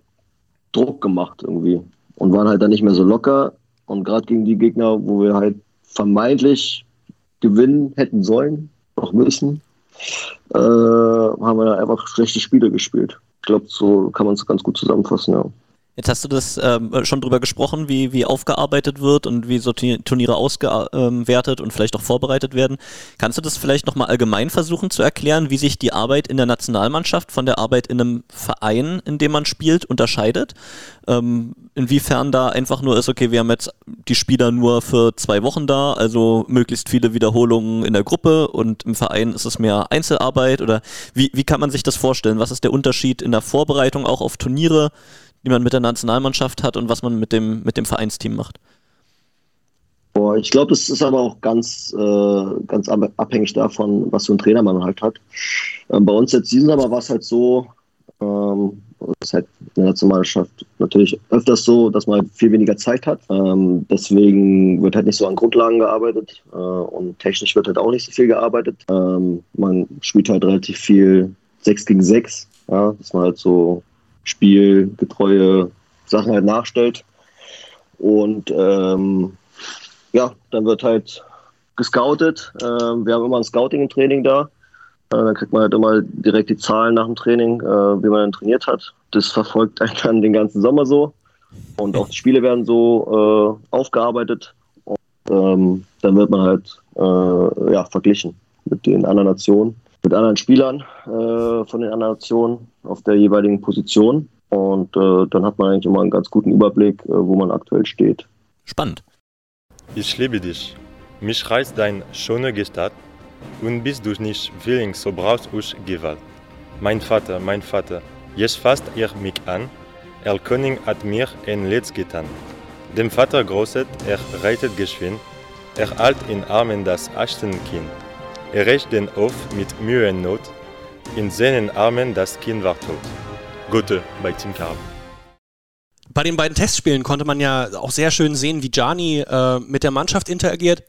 Druck gemacht irgendwie und waren halt dann nicht mehr so locker. Und gerade gegen die Gegner, wo wir halt vermeintlich gewinnen hätten sollen, auch müssen, äh, haben wir dann einfach schlechte Spiele gespielt. Ich glaube, so kann man es ganz gut zusammenfassen, ja. Jetzt hast du das ähm, schon drüber gesprochen, wie, wie aufgearbeitet wird und wie so Turniere ausgewertet und vielleicht auch vorbereitet werden. Kannst du das vielleicht nochmal allgemein versuchen zu erklären, wie sich die Arbeit in der Nationalmannschaft von der Arbeit in einem Verein, in dem man spielt, unterscheidet? Ähm, inwiefern da einfach nur ist, okay, wir haben jetzt die Spieler nur für zwei Wochen da, also möglichst viele Wiederholungen in der Gruppe und im Verein ist es mehr Einzelarbeit oder wie, wie kann man sich das vorstellen? Was ist der Unterschied in der Vorbereitung auch auf Turniere? Die man mit der Nationalmannschaft hat und was man mit dem, mit dem Vereinsteam macht? Boah, ich glaube, das ist aber auch ganz, äh, ganz abhängig davon, was für ein Trainer man halt hat. Ähm, bei uns jetzt diesen aber war es halt so, ähm, ist halt in der Nationalmannschaft natürlich öfters so, dass man viel weniger Zeit hat. Ähm, deswegen wird halt nicht so an Grundlagen gearbeitet äh, und technisch wird halt auch nicht so viel gearbeitet. Ähm, man spielt halt relativ viel 6 gegen 6, ja, dass man halt so spielgetreue Sachen halt nachstellt. Und ähm, ja, dann wird halt gescoutet. Ähm, wir haben immer ein Scouting im Training da. Äh, dann kriegt man halt immer direkt die Zahlen nach dem Training, äh, wie man dann trainiert hat. Das verfolgt einen dann den ganzen Sommer so. Und auch die Spiele werden so äh, aufgearbeitet. Und ähm, dann wird man halt äh, ja, verglichen mit den anderen Nationen mit anderen Spielern äh, von den anderen Nationen auf der jeweiligen Position. Und äh, dann hat man eigentlich immer einen ganz guten Überblick, äh, wo man aktuell steht. Spannend. Ich liebe dich. Mich reißt dein schöne Gestalt und bist du nicht willing, so brauchst du Gewalt. Mein Vater, mein Vater, jetzt fasst ihr mich an. Er König hat mir ein Letz getan. Dem Vater großet, er reitet geschwind, er halt in Armen das Achtenkind. Er rächt den auf mit Mühe und Not. In seinen Armen das Kind war tot. Gute bei Tim Carb. Bei den beiden Testspielen konnte man ja auch sehr schön sehen, wie Gianni äh, mit der Mannschaft interagiert.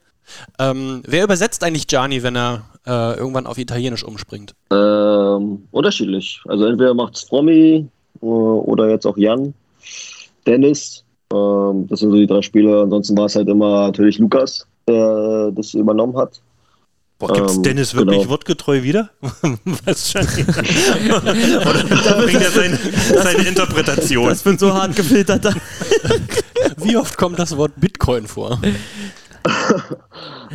Ähm, wer übersetzt eigentlich Gianni, wenn er äh, irgendwann auf Italienisch umspringt? Ähm, unterschiedlich. Also entweder macht es Fromi äh, oder jetzt auch Jan, Dennis. Ähm, das sind so die drei Spieler. Ansonsten war es halt immer natürlich Lukas, der das übernommen hat. Boah, gibt es ähm, Dennis wirklich genau. wortgetreu wieder? Wahrscheinlich. Oder bringt er seine, seine Interpretation? Das wird so hart gefiltert. Wie oft kommt das Wort Bitcoin vor?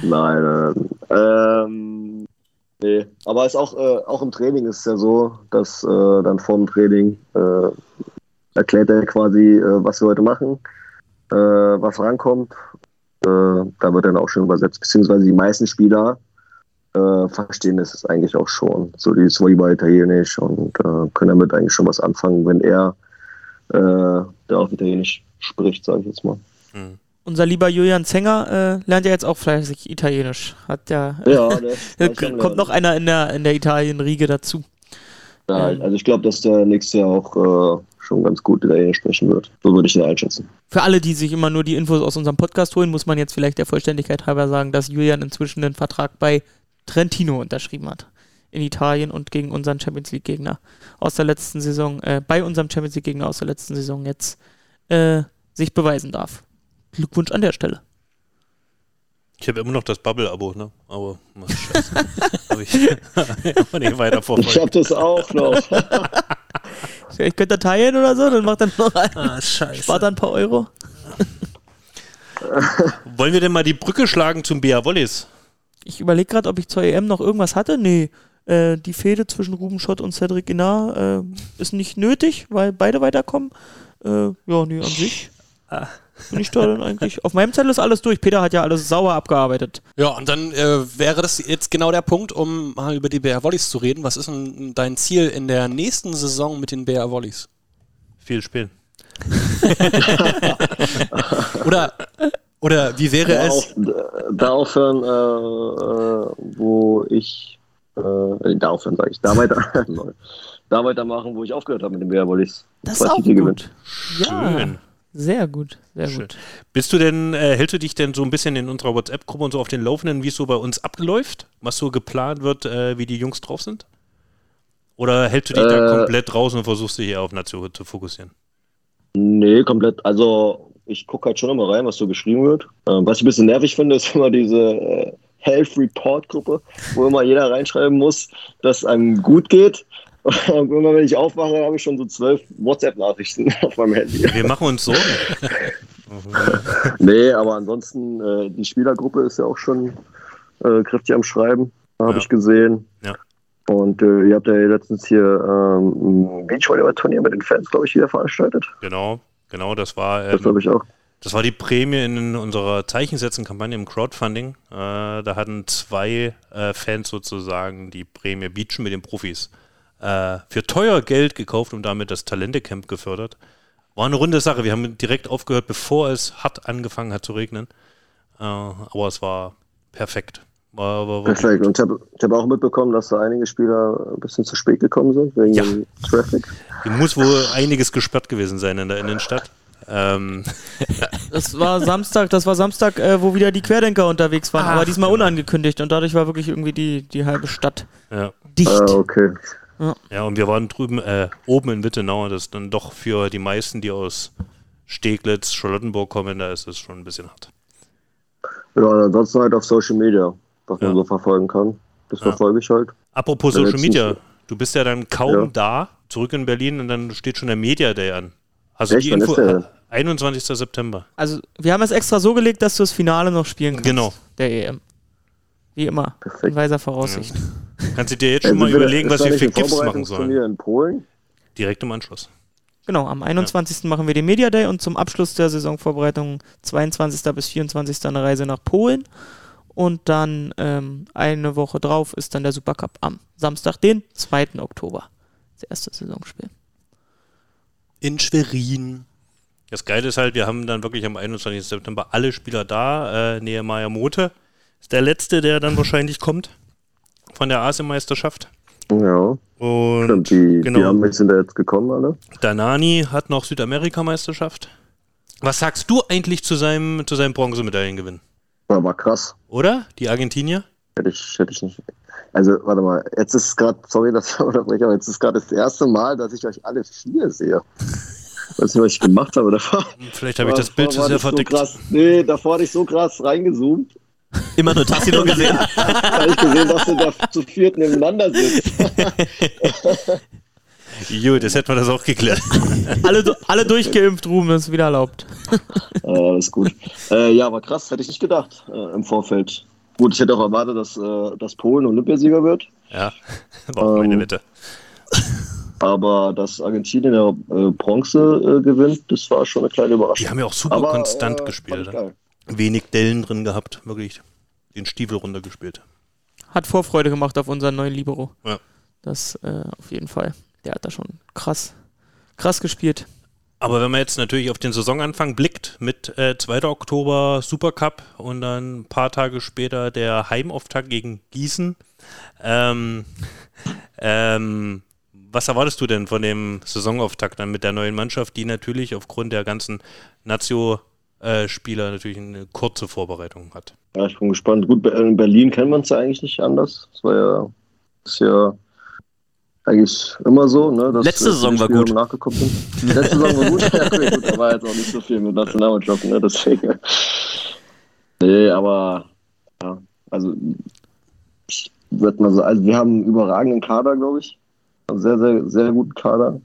nein, ähm, nee. Aber ist auch, äh, auch im Training ist es ja so, dass äh, dann vor dem Training äh, erklärt er quasi, äh, was wir heute machen, äh, was rankommt. Äh, da wird dann auch schon übersetzt, beziehungsweise die meisten Spieler äh, verstehen es eigentlich auch schon. So dieses Volleyball Italienisch und äh, können damit eigentlich schon was anfangen, wenn er äh, da auf Italienisch spricht, sage ich jetzt mal. Mhm. Unser lieber Julian Zenger äh, lernt ja jetzt auch fleißig Italienisch. Hat ja, ja kommt noch einer in der, in der Italien-Riege dazu. Ja, ähm. also ich glaube, dass der nächste Jahr auch äh, schon ganz gut Italienisch sprechen wird. So würde ich ihn einschätzen. Für alle, die sich immer nur die Infos aus unserem Podcast holen, muss man jetzt vielleicht der Vollständigkeit halber sagen, dass Julian inzwischen den Vertrag bei Trentino unterschrieben hat. In Italien und gegen unseren Champions League-Gegner aus der letzten Saison, äh, bei unserem Champions League-Gegner aus der letzten Saison jetzt äh, sich beweisen darf. Glückwunsch an der Stelle. Ich habe immer noch das Bubble-Abo, ne? Aber was scheiße. habe ich aber nicht weiter verfolgt. Ich habe das auch noch. Vielleicht könnt ihr teilen oder so, dann macht er noch ein. Ah, scheiße. Spart dann ein paar Euro. Wollen wir denn mal die Brücke schlagen zum BA Wollis? Ich überlege gerade, ob ich zur EM noch irgendwas hatte. Nee, äh, die Fehde zwischen Ruben Schott und Cedric Guinard äh, ist nicht nötig, weil beide weiterkommen. Äh, ja, nee, an sich. Ah. Bin ich da dann eigentlich. Auf meinem Zettel ist alles durch. Peter hat ja alles sauer abgearbeitet. Ja, und dann äh, wäre das jetzt genau der Punkt, um mal über die BR Volleys zu reden. Was ist denn dein Ziel in der nächsten Saison mit den BR Volleys? Viel spielen. Oder oder wie wäre da es? Auf, da aufhören, äh, äh, wo ich, äh, da aufhören, sage ich, da weiter, da weitermachen, wo ich aufgehört habe mit dem Bearwollis. Das ist auch gut. Gewinnt. Ja, Schön. Sehr gut, sehr Schön. gut. Bist du denn, äh, hältst du dich denn so ein bisschen in unserer WhatsApp-Gruppe und so auf den Laufenden, wie es so bei uns abläuft? Was so geplant wird, äh, wie die Jungs drauf sind? Oder hältst du dich da äh, komplett draußen und versuchst dich eher auf Nation zu fokussieren? Nee, komplett. Also ich gucke halt schon immer rein, was so geschrieben wird. Ähm, was ich ein bisschen nervig finde, ist immer diese äh, Health Report Gruppe, wo immer jeder reinschreiben muss, dass einem gut geht. Und immer wenn ich aufwache, habe ich schon so zwölf WhatsApp-Nachrichten auf meinem Handy. Wir machen uns Sorgen. Nee, aber ansonsten, äh, die Spielergruppe ist ja auch schon äh, kräftig am Schreiben, habe Ja. ich gesehen. Ja. Und äh, ihr habt ja letztens hier ähm, ein Beachvolleyball-Turnier mit den Fans, glaube ich, wieder veranstaltet. Genau, genau, das war, Das ähm, glaube ich auch. das war die Prämie in unserer Zeichensetzen-Kampagne im Crowdfunding. Äh, da hatten zwei äh, Fans sozusagen die Prämie Beachen mit den Profis äh, für teuer Geld gekauft und damit das Talente-Camp gefördert. War eine runde Sache. Wir haben direkt aufgehört, bevor es hart angefangen hat zu regnen. Äh, aber es war perfekt. War, war, war Perfekt. Und ich habe hab auch mitbekommen, dass da einige Spieler ein bisschen zu spät gekommen sind, wegen Ja. dem Traffic. Hier muss wohl einiges gesperrt gewesen sein in der Innenstadt. Ähm, Das war Samstag, das war Samstag, äh, wo wieder die Querdenker unterwegs waren, Ach, aber diesmal genau. unangekündigt und dadurch war wirklich irgendwie die, die halbe Stadt ja. dicht. Ah, okay. Ja, und wir waren drüben, äh, oben in Wittenau, das ist dann doch für die meisten, die aus Steglitz, Charlottenburg kommen, da ist es schon ein bisschen hart. Ja, und ansonsten halt auf Social Media, was man Ja. so verfolgen kann. Das Ja. verfolge ich halt. Apropos Ja, Social letztens- Media, du bist ja dann kaum Ja. da, zurück in Berlin und dann steht schon der Media Day an. Also Echt? die Info, ist der denn? 21. September. Also, wir haben es extra so gelegt, dass du das Finale noch spielen kannst. Genau. Der EM. Wie immer. In Perfekt. weiser Voraussicht. Kannst du dir jetzt schon mal überlegen, was wir für Gips machen sollen? in Polen? Direkt im Anschluss. Genau, am 21. machen wir den Media Day und zum Abschluss der Saisonvorbereitung 22. bis 24. eine Reise nach Polen. Und dann ähm, eine Woche drauf ist dann der Supercup am Samstag, den 2. Oktober. Das erste Saisonspiel. In Schwerin. Das Geile ist halt, wir haben dann wirklich am 21. September alle Spieler da. Äh, Nehemiah Mote ist der Letzte, der dann wahrscheinlich kommt von der Asienmeisterschaft. Ja, Und stimmt. Die, genau. die Amis sind da jetzt gekommen, alle. Danani hat noch Südamerikameisterschaft. Was sagst du eigentlich zu seinem, zu seinem Bronzemedaillengewinn? War, war krass. Oder? Die Argentinier? Hätte ich, hätte ich nicht. Also, warte mal, jetzt ist gerade, sorry, dass ich unterbreche, aber jetzt ist gerade das erste Mal, dass ich euch alle vier sehe. Weiß nicht, was ich gemacht habe davor. Vielleicht habe ich das Bild zu sehr so verdickt. krass, nee, davor hatte ich so krass reingezoomt. Immer nur Tassilo gesehen. Da habe ich gesehen, dass du da zu viert nebeneinander sitzt. Jo, das hätten wir das auch geklärt. alle, alle durchgeimpft, Ruben, ist wieder erlaubt. äh, alles gut. Äh, ja, war krass, hätte ich nicht gedacht äh, im Vorfeld. Gut, ich hätte auch erwartet, dass, äh, dass Polen Olympiasieger wird. Ja, war auch meine Ähm, Wette. Aber dass Argentinien ja, äh, Bronze äh, gewinnt, das war schon eine kleine Die Überraschung. haben ja auch super Aber, konstant äh, gespielt. geil. Wenig Dellen drin gehabt, wirklich den Stiefel runtergespielt. Hat Vorfreude gemacht auf unseren neuen Libero. Ja. Das äh, auf jeden Fall. Der hat da schon krass, krass gespielt. Aber wenn man jetzt natürlich auf den Saisonanfang blickt, mit äh, 2. Oktober Supercup und dann ein paar Tage später der Heimauftakt gegen Gießen. Ähm, ähm, was erwartest du denn von dem Saisonauftakt dann mit der neuen Mannschaft, die natürlich aufgrund der ganzen Nazio-Spieler natürlich eine kurze Vorbereitung hat? Ja, ich bin gespannt. Gut, in Berlin kennt man es ja eigentlich nicht anders. Das war ja, ist ja eigentlich immer so. Ne, dass, Letzte Saison war gut. Nachgekommen sind. Letzte Saison war gut. Ja, okay, gut, da war jetzt auch nicht so viel mit Nationalmannschaft, ne, deswegen. Nee, aber ja, also ich würde mal sagen, also wir haben einen überragenden Kader, glaube ich. Einen sehr, sehr, sehr guten Kader.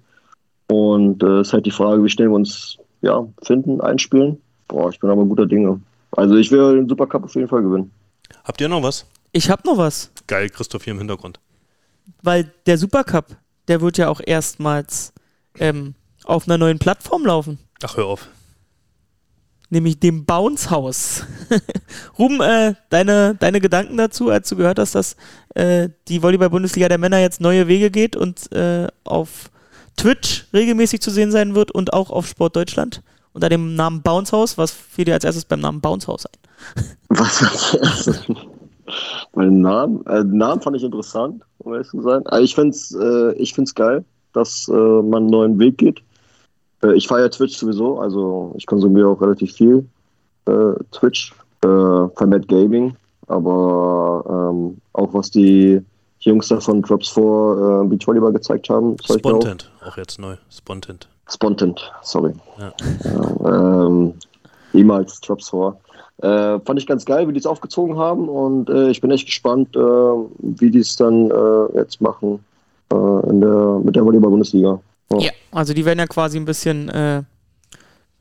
Und es äh, ist halt die Frage, wie schnell wir uns ja, finden, einspielen. Boah, ich bin aber guter Dinge. Also ich will den Supercup auf jeden Fall gewinnen. Habt ihr noch was? Ich habe noch was, Geil, Christoph hier im Hintergrund. Weil der Supercup, der wird ja auch erstmals ähm, auf einer neuen Plattform laufen. Ach, hör auf. nämlich dem Bounce House. Ruben, äh, deine, deine Gedanken dazu, als du gehört hast, dass äh, die Volleyball-Bundesliga der Männer jetzt neue Wege geht und äh, auf Twitch regelmäßig zu sehen sein wird und auch auf Sport Deutschland unter dem Namen Bounce House. Was fiel dir als erstes beim Namen Bounce House ein? Was war Mein Namen? Äh, Namen fand ich interessant, um ehrlich zu sein. Aber ich finde es äh, ich find's geil, dass äh, man einen neuen Weg geht. Äh, ich feiere Twitch sowieso, also ich konsumiere auch relativ viel äh, Twitch, äh, vermehrt Gaming, aber ähm, auch was die Jungs da von Drops 4 äh, Beachvolleyball gezeigt haben, mir auch- Spontent, auch jetzt neu. Spontent. Spontent, sorry. Ja. Ja, ähm, ehemals 4. Äh, fand ich ganz geil, wie die es aufgezogen haben und äh, ich bin echt gespannt, äh, wie die es dann äh, jetzt machen äh, der, mit der Volleyball-Bundesliga. Ja, also die werden ja quasi ein bisschen äh,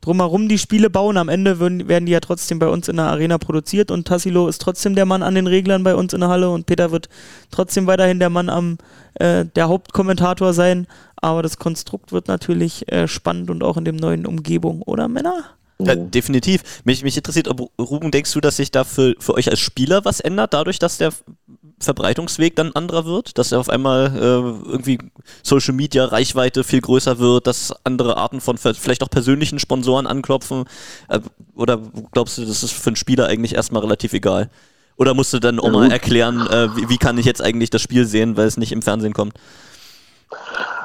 drumherum die Spiele bauen. Am Ende würden, werden die ja trotzdem bei uns in der Arena produziert und Tassilo ist trotzdem der Mann an den Reglern bei uns in der Halle und Peter wird trotzdem weiterhin der Mann am äh, der Hauptkommentator sein. Aber das Konstrukt wird natürlich äh, spannend und auch in dem neuen Umgebung, oder Männer? Ja, definitiv. Mich, mich interessiert, ob Ruben, denkst du, dass sich da für, für euch als Spieler was ändert, dadurch, dass der Verbreitungsweg dann anderer wird? Dass er auf einmal äh, irgendwie Social Media Reichweite viel größer wird, dass andere Arten von vielleicht auch persönlichen Sponsoren anklopfen? Äh, oder glaubst du, das ist für einen Spieler eigentlich erstmal relativ egal? Oder musst du dann auch mal erklären, äh, wie, wie kann ich jetzt eigentlich das Spiel sehen, weil es nicht im Fernsehen kommt?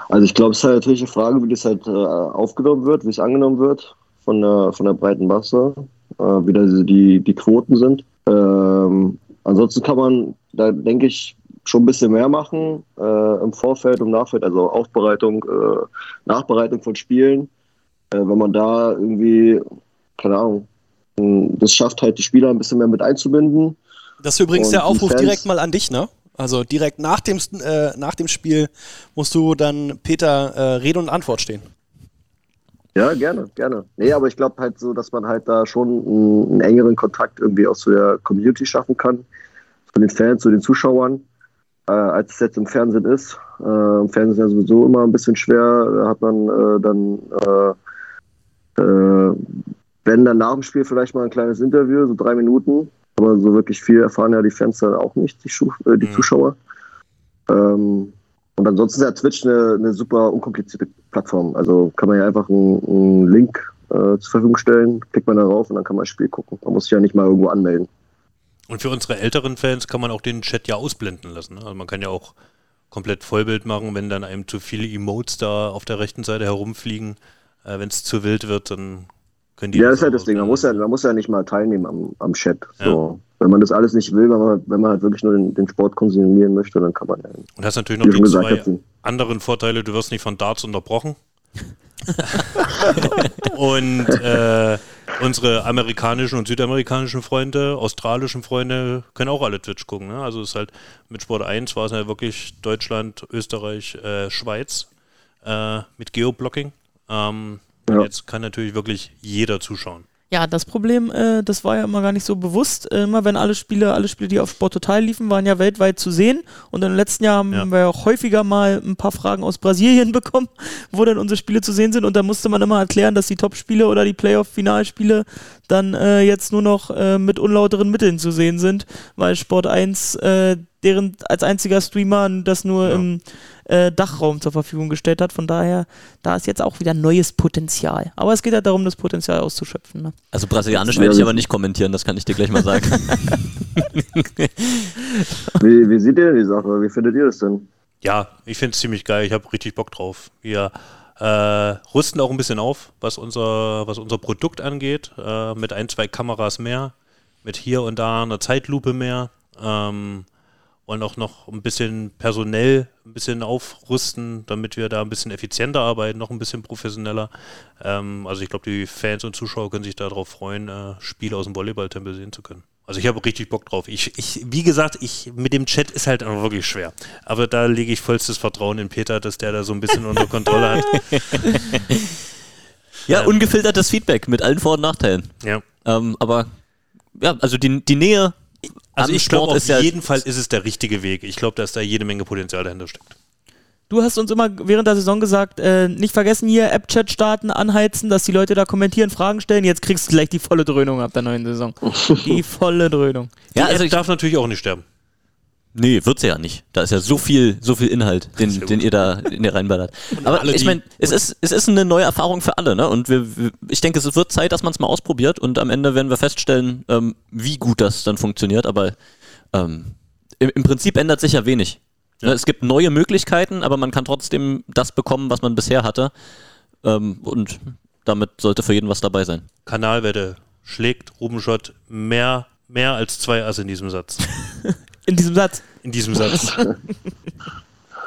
Also ich glaube, es ist halt natürlich eine Frage, wie das halt äh, aufgenommen wird, wie es angenommen wird von der, von der breiten Masse, äh, wie da die, die Quoten sind. Ähm, ansonsten kann man da, denke ich, schon ein bisschen mehr machen äh, im Vorfeld und Nachfeld, also Aufbereitung, äh, Nachbereitung von Spielen. Äh, wenn man da irgendwie, keine Ahnung, das schafft halt die Spieler ein bisschen mehr mit einzubinden. Das ist übrigens der Aufruf direkt mal an dich, ne? Also direkt nach dem, äh, nach dem Spiel musst du dann Peter äh, Rede und Antwort stehen. Ja, gerne, gerne. Nee, aber ich glaube halt so, dass man halt da schon einen, einen, engeren Kontakt irgendwie auch zu der Community schaffen kann, zu den Fans, zu den Zuschauern, äh, als es jetzt im Fernsehen ist. Äh, Im Fernsehen ist ja sowieso immer ein bisschen schwer, da hat man äh, dann, äh, äh, wenn dann nach dem Spiel vielleicht mal ein kleines Interview, so drei Minuten, aber so wirklich viel erfahren ja die Fans dann auch nicht, die, Schu äh, die mhm. Zuschauer. Ähm, und ansonsten ist ja Twitch eine, eine, super unkomplizierte Plattform. Also kann man ja einfach einen, einen Link äh, zur Verfügung stellen, klickt man darauf und dann kann man das Spiel gucken. Man muss sich ja nicht mal irgendwo anmelden. Und für unsere älteren Fans kann man auch den Chat ja ausblenden lassen. Ne? Also man kann ja auch komplett Vollbild machen, wenn dann einem zu viele Emotes da auf der rechten Seite herumfliegen. Äh, wenn es zu wild wird, dann können die. Ja, das ist halt das Ding. Man muss ja, man muss ja nicht mal teilnehmen am, am Chat. So. Ja. Wenn man das alles nicht will, wenn man, wenn man halt wirklich nur den, den Sport konsumieren möchte, dann kann man ja. Und hast natürlich noch die zwei anderen Vorteile. Du wirst nicht von Darts unterbrochen. und äh, unsere amerikanischen und südamerikanischen Freunde, australischen Freunde können auch alle Twitch gucken. Ne? Also es ist halt mit Sport 1 war es ja wirklich Deutschland, Österreich, äh, Schweiz äh, mit Geoblocking. Ähm, ja. Jetzt kann natürlich wirklich jeder zuschauen. Ja, das Problem, äh, das war ja immer gar nicht so bewusst. Äh, immer wenn alle Spiele, alle Spiele, die auf Sport Total liefen, waren ja weltweit zu sehen. Und im letzten Jahr haben ja. wir auch häufiger mal ein paar Fragen aus Brasilien bekommen, wo dann unsere Spiele zu sehen sind. Und da musste man immer erklären, dass die Top-Spiele oder die Playoff-Finalspiele dann äh, jetzt nur noch äh, mit unlauteren Mitteln zu sehen sind, weil Sport 1 äh, deren als einziger Streamer das nur ja. im äh, Dachraum zur Verfügung gestellt hat. Von daher, da ist jetzt auch wieder neues Potenzial. Aber es geht halt darum, das Potenzial auszuschöpfen. Ne? Also brasilianisch werde ich aber nicht kommentieren, das kann ich dir gleich mal sagen. wie, wie seht ihr die Sache? Wie findet ihr das denn? Ja, ich finde es ziemlich geil. Ich habe richtig Bock drauf. Wir äh, rüsten auch ein bisschen auf, was unser, was unser Produkt angeht, äh, mit ein, zwei Kameras mehr, mit hier und da einer Zeitlupe mehr. Ähm, wollen auch noch ein bisschen personell ein bisschen aufrüsten, damit wir da ein bisschen effizienter arbeiten, noch ein bisschen professioneller. Ähm, also ich glaube, die Fans und Zuschauer können sich darauf freuen, äh, Spiele aus dem Volleyballtempel sehen zu können. Also ich habe richtig Bock drauf. Ich, ich, wie gesagt, ich mit dem Chat ist halt auch wirklich schwer. Aber da lege ich vollstes Vertrauen in Peter, dass der da so ein bisschen unter Kontrolle hat. ja, ähm, ungefiltertes Feedback mit allen Vor- und Nachteilen. Ja. Ähm, aber ja, also die, die Nähe also ich glaube, auf ja jeden Fall ist es der richtige Weg. Ich glaube, dass da jede Menge Potenzial dahinter steckt. Du hast uns immer während der Saison gesagt, äh, nicht vergessen hier App-Chat starten, anheizen, dass die Leute da kommentieren, Fragen stellen. Jetzt kriegst du gleich die volle Dröhnung ab der neuen Saison. die volle Dröhnung. Ja, also ich darf natürlich auch nicht sterben. Nee, wird sie ja nicht. Da ist ja so viel, so viel Inhalt, den, den ihr da in ihr reinballert. Aber ich meine, es ist, es ist eine neue Erfahrung für alle, ne? Und wir, wir ich denke, es wird Zeit, dass man es mal ausprobiert und am Ende werden wir feststellen, ähm, wie gut das dann funktioniert. Aber ähm, im, im, Prinzip ändert sich ja wenig. Ja. Es gibt neue Möglichkeiten, aber man kann trotzdem das bekommen, was man bisher hatte. Ähm, und damit sollte für jeden was dabei sein. Kanalwette schlägt Rubenschott mehr, mehr als zwei Asse in diesem Satz. In diesem Satz. In diesem Satz.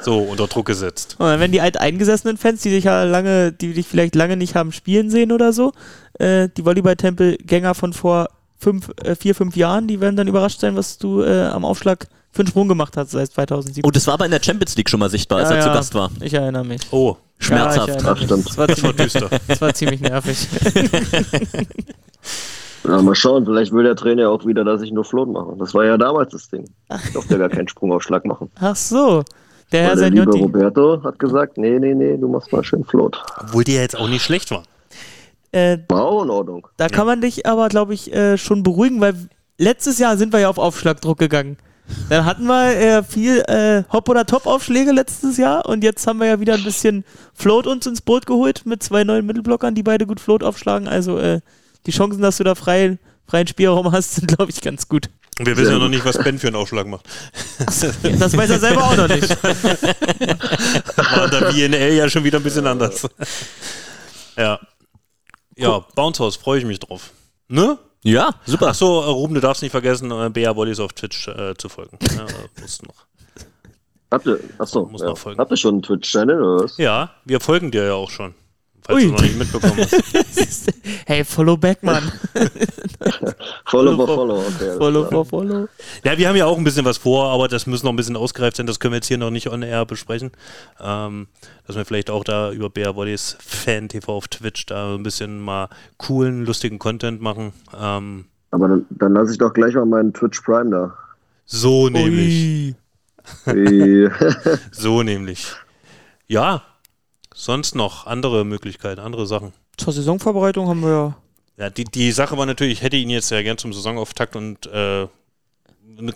so, unter Druck gesetzt. Und dann werden die alteingesessenen Fans, die dich ja lange, die dich vielleicht lange nicht haben spielen sehen oder so, äh, die Volleyball-Tempel-Gänger von vor fünf, äh, vier, fünf Jahren, die werden dann überrascht sein, was du äh, am Aufschlag für einen Sprung gemacht hat seit 2007. Oh, das war aber in der Champions League schon mal sichtbar, als Ja, er zu ja. Gast war. Ich erinnere mich. Oh, Schmerzhaft. Ja. Das war das war ziemlich, düster. das war ziemlich nervig. Ja, mal schauen, vielleicht will der Trainer ja auch wieder, dass ich nur Float mache. Das war ja damals das Ding. Ich durfte ja gar keinen Sprungaufschlag machen. Ach so. Der Herr der liebe. Roberto hat gesagt, nee, nee, nee, du machst mal schön Float. Obwohl die ja jetzt auch nicht schlecht war. Äh, War auch in Ordnung. da kann man dich aber, glaube ich, äh, schon beruhigen, weil letztes Jahr sind wir ja auf Aufschlagdruck gegangen. Dann hatten wir äh, viel äh, Hop- oder Top-Aufschläge letztes Jahr und jetzt haben wir ja wieder ein bisschen Float uns ins Boot geholt mit zwei neuen Mittelblockern, die beide gut Float aufschlagen. Also äh, die Chancen, dass du da frei, freien Spielraum hast, sind, glaube ich, ganz gut. Wir wissen ja noch nicht, was Ben für einen Aufschlag macht. Das weiß er selber auch noch nicht. War der BNL ja schon wieder ein bisschen anders. Ja. Ja, Bounce House, freue ich mich drauf. Ne? Ja, super. Achso, Ruben, du darfst nicht vergessen, äh, Bea Wollies auf Twitch äh, zu folgen. Ja, äh, musst noch. Habt ihr, achso, Muss ja. noch folgen. habt ihr schon einen Twitch-Channel oder was? ja, wir folgen dir ja auch schon. Falls Ui. du noch nicht mitbekommen hast. hey, follow back, Mann. Follow for Follow, Follow, okay. Follow for follow. Ja, wir haben ja auch ein bisschen was vor, aber das muss noch ein bisschen ausgereift sein. Das können wir jetzt hier noch nicht on air besprechen. Ähm, dass wir vielleicht auch da über Bea Wollies Fan TV auf Twitch da ein bisschen mal coolen, lustigen Content machen. Ähm, Aber dann, dann lasse ich doch gleich mal meinen Twitch Prime da. so nämlich. So nämlich. Ja, sonst noch andere Möglichkeiten, andere Sachen. Zur Saisonvorbereitung haben wir ja Ja, die, die Sache war natürlich, ich hätte ihn jetzt ja gern zum Saisonauftakt und äh,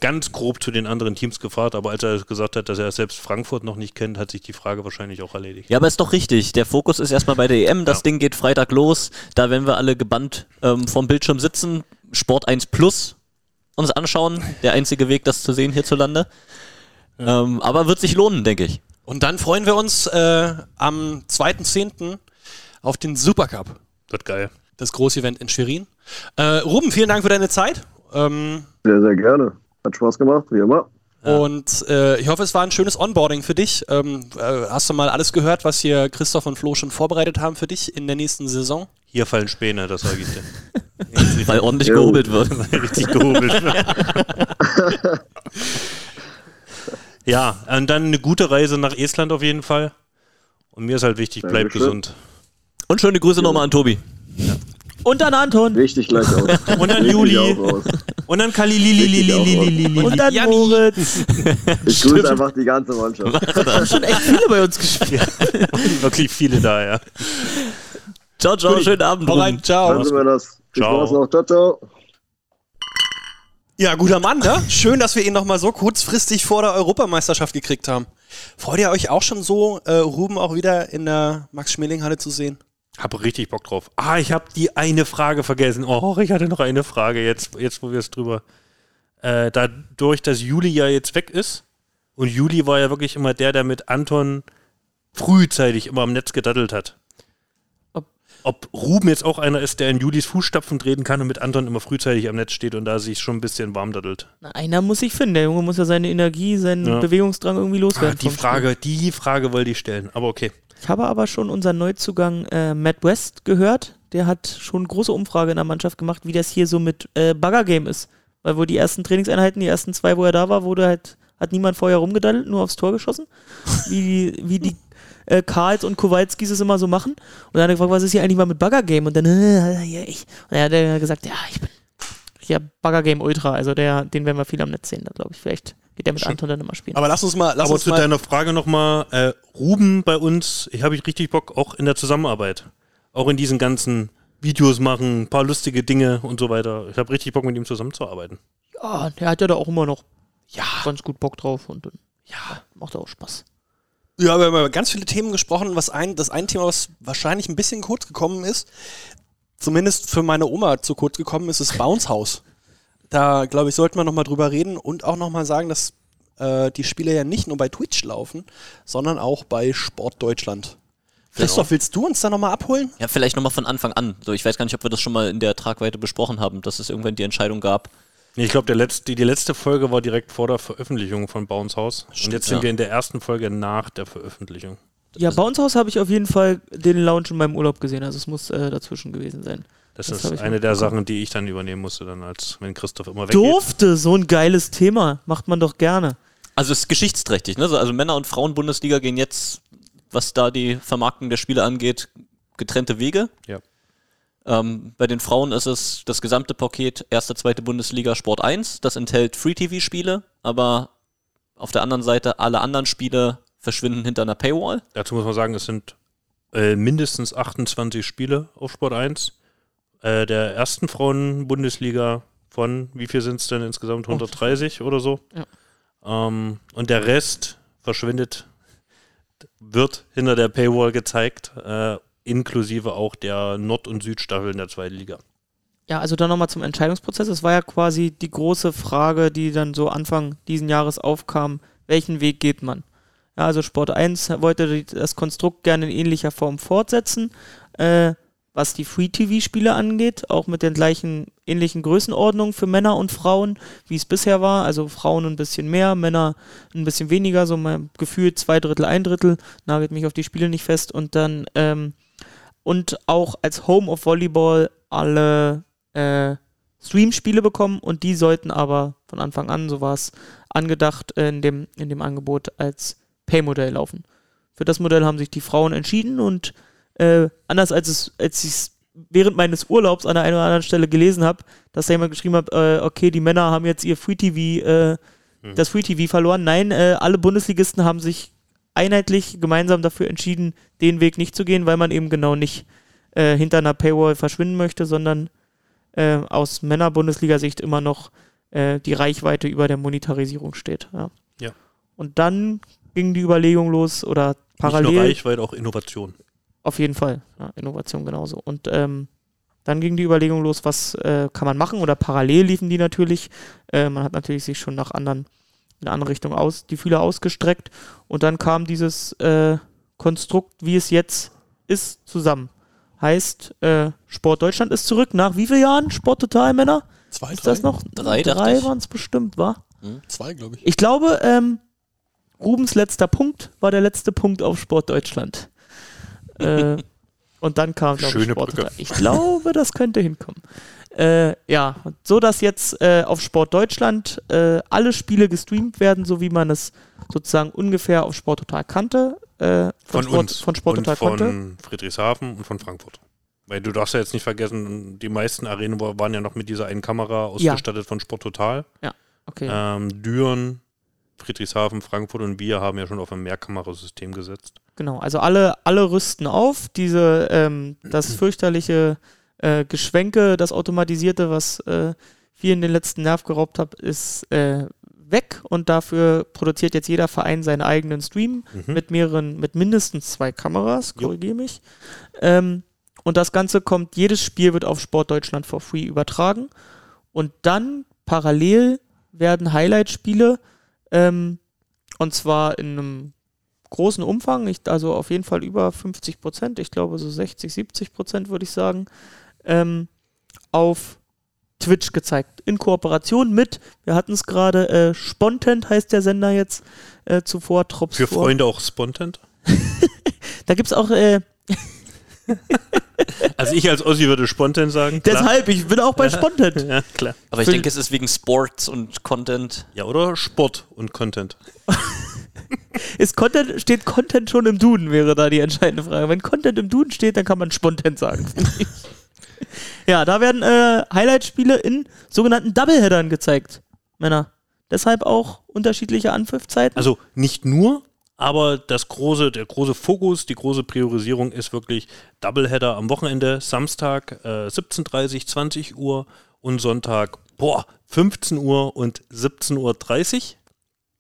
ganz grob zu den anderen Teams gefragt, aber als er gesagt hat, dass er selbst Frankfurt noch nicht kennt, hat sich die Frage wahrscheinlich auch erledigt. Ja, aber ist doch richtig. Der Fokus ist erstmal bei der EM. Das Ja. Ding geht Freitag los. Da werden wir alle gebannt ähm, vom Bildschirm sitzen. Sport 1 Plus uns anschauen. Der einzige Weg, das zu sehen hierzulande. Ähm, aber wird sich lohnen, denke ich. Und dann freuen wir uns äh, am 2.10. auf den Supercup, Wird geil. das Großevent in Schwerin. Äh, Ruben, vielen Dank für deine Zeit. Ähm, Sehr, sehr gerne. Hat Spaß gemacht, wie immer. Und äh, ich hoffe, es war ein schönes Onboarding für dich. Ähm, äh, hast du mal alles gehört, was hier Christoph und Flo schon vorbereitet haben für dich in der nächsten Saison? Hier fallen Späne, das sage ich dir. Weil ordentlich gehobelt wird. Richtig gehobelt. ja, und dann eine gute Reise nach Estland auf jeden Fall. Und mir ist halt wichtig, bleib Dankeschön. gesund. Und schöne Grüße nochmal an Tobi. Und dann Anton. Richtig gleich aus. Und dann Richtig Juli. Und dann Kalililililililili. Und dann Janni. Moritz. Ich grüße einfach die ganze Mannschaft. Da haben schon echt viele bei uns gespielt. Wirklich viele da, ja. Ciao, ciao, schönen Abend. Hau rein, ciao. Dann sind wir das. Ciao. Noch. Ciao, ciao. Ja, guter Mann, ne? Schön, dass wir ihn noch mal so kurzfristig vor der Europameisterschaft gekriegt haben. Freut ihr euch auch schon so, äh, Ruben auch wieder in der Max-Schmeling-Halle zu sehen? Hab richtig Bock drauf. Ah, ich habe die eine Frage vergessen. Oh, ich hatte noch eine Frage jetzt, jetzt wo wir es drüber. Äh, dadurch, dass Juli ja jetzt weg ist und Juli war ja wirklich immer der, der mit Anton frühzeitig immer am Netz gedaddelt hat. Ob- Ruben jetzt auch einer ist, der in Julis Fußstapfen treten kann und mit Anton immer frühzeitig am Netz steht und da sich schon ein bisschen warm daddelt. Na, einer muss sich finden. Der Junge muss ja seine Energie, seinen Ja. Bewegungsdrang irgendwie Ah, loswerden. die vom Spiel. Frage, die Frage wollte ich stellen, aber okay. Ich habe aber schon unseren Neuzugang äh, Matt West gehört. Der hat schon große Umfrage in der Mannschaft gemacht, wie das hier so mit äh, Bagger Game ist. Weil wo die ersten Trainingseinheiten, die ersten zwei, wo er da war, wurde halt, hat niemand vorher rumgedaddelt, nur aufs Tor geschossen. Wie, wie die äh, Karls und Kowalskis es immer so machen. Und dann hat er gefragt, was ist hier eigentlich mal mit Bagger Game? Und dann, äh, ja, ich. Und dann hat er gesagt, ja, ich bin ja Bagger Game Ultra. Also der, den werden wir viel am Netz sehen, da glaube ich. Vielleicht geht der mit Anton dann immer spielen. Aber lass uns mal, lass Aber uns zu mal deiner Frage nochmal, äh, Ruben bei uns, ich habe richtig Bock auch in der Zusammenarbeit. Auch in diesen ganzen Videos machen, ein paar lustige Dinge und so weiter. Ich habe richtig Bock mit ihm zusammenzuarbeiten. Ja, der hat ja da auch immer noch ja. ganz gut Bock drauf und dann ja, macht auch Spaß. Ja, wir haben über ganz viele Themen gesprochen. Was ein, das ein Thema, was wahrscheinlich ein bisschen kurz gekommen ist, zumindest für meine Oma zu kurz gekommen ist, ist Bounce House. Da, glaube ich, sollten wir nochmal drüber reden und auch nochmal sagen, dass äh, die Spiele ja nicht nur bei Twitch laufen, sondern auch bei Sport Deutschland. Christoph, willst du uns da nochmal abholen? Ja, vielleicht nochmal von Anfang an. So, ich weiß gar nicht, ob wir das schon mal in der Tragweite besprochen haben, dass es irgendwann die Entscheidung gab. Nee, Ich glaube, der letzte, die letzte Folge war direkt vor der Veröffentlichung von Bounce House. Und jetzt sind ja. wir in der ersten Folge nach der Veröffentlichung. Ja, Bounce House habe ich auf jeden Fall den Lounge in meinem Urlaub gesehen, also es muss äh, dazwischen gewesen sein. Das, Das ist eine der. Sachen, die ich dann übernehmen musste, dann als wenn Christoph immer weggeht. Durfte, so ein geiles Thema, macht man doch gerne. Also es ist geschichtsträchtig, ne? So, Also Männer- und Frauen-Bundesliga gehen jetzt, was da die Vermarktung der Spiele angeht, getrennte Wege. Ja. Ähm, bei den Frauen ist es das gesamte Paket erste, zweite Bundesliga Sport 1. Das enthält Free-TV-Spiele, aber auf der anderen Seite alle anderen Spiele verschwinden hinter einer Paywall. Dazu muss man sagen, es sind äh, mindestens 28 Spiele auf Sport 1. Äh, der ersten Frauen-Bundesliga von, wie viel sind es denn insgesamt? 130 oder so. Ja. Ähm, und der Rest verschwindet, wird hinter der Paywall gezeigt, äh, inklusive auch der Nord- und Südstaffeln der zweiten Liga. Ja, also dann nochmal zum Entscheidungsprozess. Es war ja quasi die große Frage, die dann so Anfang diesen Jahres aufkam, welchen Weg geht man? Ja, also Sport 1 wollte das Konstrukt gerne in ähnlicher Form fortsetzen, äh, was die Free-TV-Spiele angeht, auch mit den gleichen ähnlichen Größenordnungen für Männer und Frauen, wie es bisher war. Also Frauen ein bisschen mehr, Männer ein bisschen weniger, so mein Gefühl zwei Drittel, ein Drittel, nagelt mich auf die Spiele nicht fest und dann ähm, und auch als Home of Volleyball alle äh, Stream-Spiele bekommen und die sollten aber von Anfang an, so war es angedacht, in dem, in dem Angebot als Pay-Modell laufen. Für das Modell haben sich die Frauen entschieden und äh, anders als es, als ich es während meines Urlaubs an der einen oder anderen Stelle gelesen habe, dass da jemand geschrieben hat, äh, okay, die Männer haben jetzt ihr Free-TV, äh, Hm. das Free-TV verloren. Nein, äh, alle Bundesligisten haben sich einheitlich gemeinsam dafür entschieden, den Weg nicht zu gehen, weil man eben genau nicht äh, hinter einer Paywall verschwinden möchte, sondern äh, aus Männer-Bundesliga-Sicht immer noch äh, die Reichweite über der Monetarisierung steht. Ja. Ja. Und dann ging die Überlegung los oder Nicht parallel. nur Reichweite, auch Innovation. Auf jeden Fall. Ja, Innovation genauso. Und ähm, dann ging die Überlegung los, was äh, kann man machen? Oder parallel liefen die natürlich. Äh, man hat natürlich sich schon nach anderen, in eine andere Richtung aus, die Fühler ausgestreckt. Und dann kam dieses äh, Konstrukt, wie es jetzt ist, zusammen. Heißt, äh, Sport Deutschland ist zurück nach wie vielen Jahren? Sport Total, Männer? Zwei, Ist das noch? Drei, Drei ich. waren es bestimmt, war? Zwei, glaube ich. Ich glaube, ähm, Rubens letzter Punkt war der letzte Punkt auf Sport Deutschland. äh, und dann kam glaub ich, Schöne Sport Brücke. Total. Ich glaube, das könnte hinkommen. Äh, ja, so dass jetzt äh, auf Sport Deutschland äh, alle Spiele gestreamt werden, so wie man es sozusagen ungefähr auf Sport Total kannte. Äh, Von, Sport, uns. Von Sport und Total von kannte. Friedrichshafen und von Frankfurt. Weil du darfst ja jetzt nicht vergessen, die meisten Arenen wa- waren ja noch mit dieser einen Kamera ausgestattet von Sport Total. Okay. Ähm, Düren, Friedrichshafen, Frankfurt und wir haben ja schon auf ein Mehrkamerasystem gesetzt. Genau, also alle, alle rüsten auf. Diese, ähm, das fürchterliche äh, Geschwenke, das Automatisierte, was äh, vielen den letzten Nerv geraubt hat, ist äh, weg und dafür produziert jetzt jeder Verein seinen eigenen Stream Mhm. mit mehreren, mit mindestens zwei Kameras, korrigiere mich. Ähm, und das Ganze kommt, jedes Spiel wird auf Sport Deutschland for free übertragen. Und dann parallel werden Highlight-Spiele, ähm, und zwar in einem großen Umfang, ich, also auf jeden Fall über 50 Prozent, ich glaube so 60, 70 Prozent würde ich sagen, ähm, auf Twitch gezeigt. In Kooperation mit, wir hatten es gerade, äh, Spontent heißt der Sender jetzt, äh, zuvor Trops Für vor. Freunde auch Spontent. Da gibt es auch, äh, Also ich als Ossi würde Spontent sagen. klar. deshalb, ich bin auch bei Spontent. Ja, klar. Aber ich Für- denke, es ist wegen Sports und Content. Ja, oder Sport und Content. Ist Content, steht Content schon im Duden, wäre da die entscheidende Frage. Wenn Content im Duden steht, dann kann man Spontent sagen. Ja, da werden äh, Highlight-Spiele in sogenannten Doubleheadern gezeigt. Männer. Deshalb auch unterschiedliche Anpfiffzeiten. Also nicht nur, aber das große, der große Fokus, die große Priorisierung ist wirklich Doubleheader am Wochenende, Samstag äh, 17.30 20 Uhr und Sonntag, boah, 15 Uhr und 17.30 Uhr,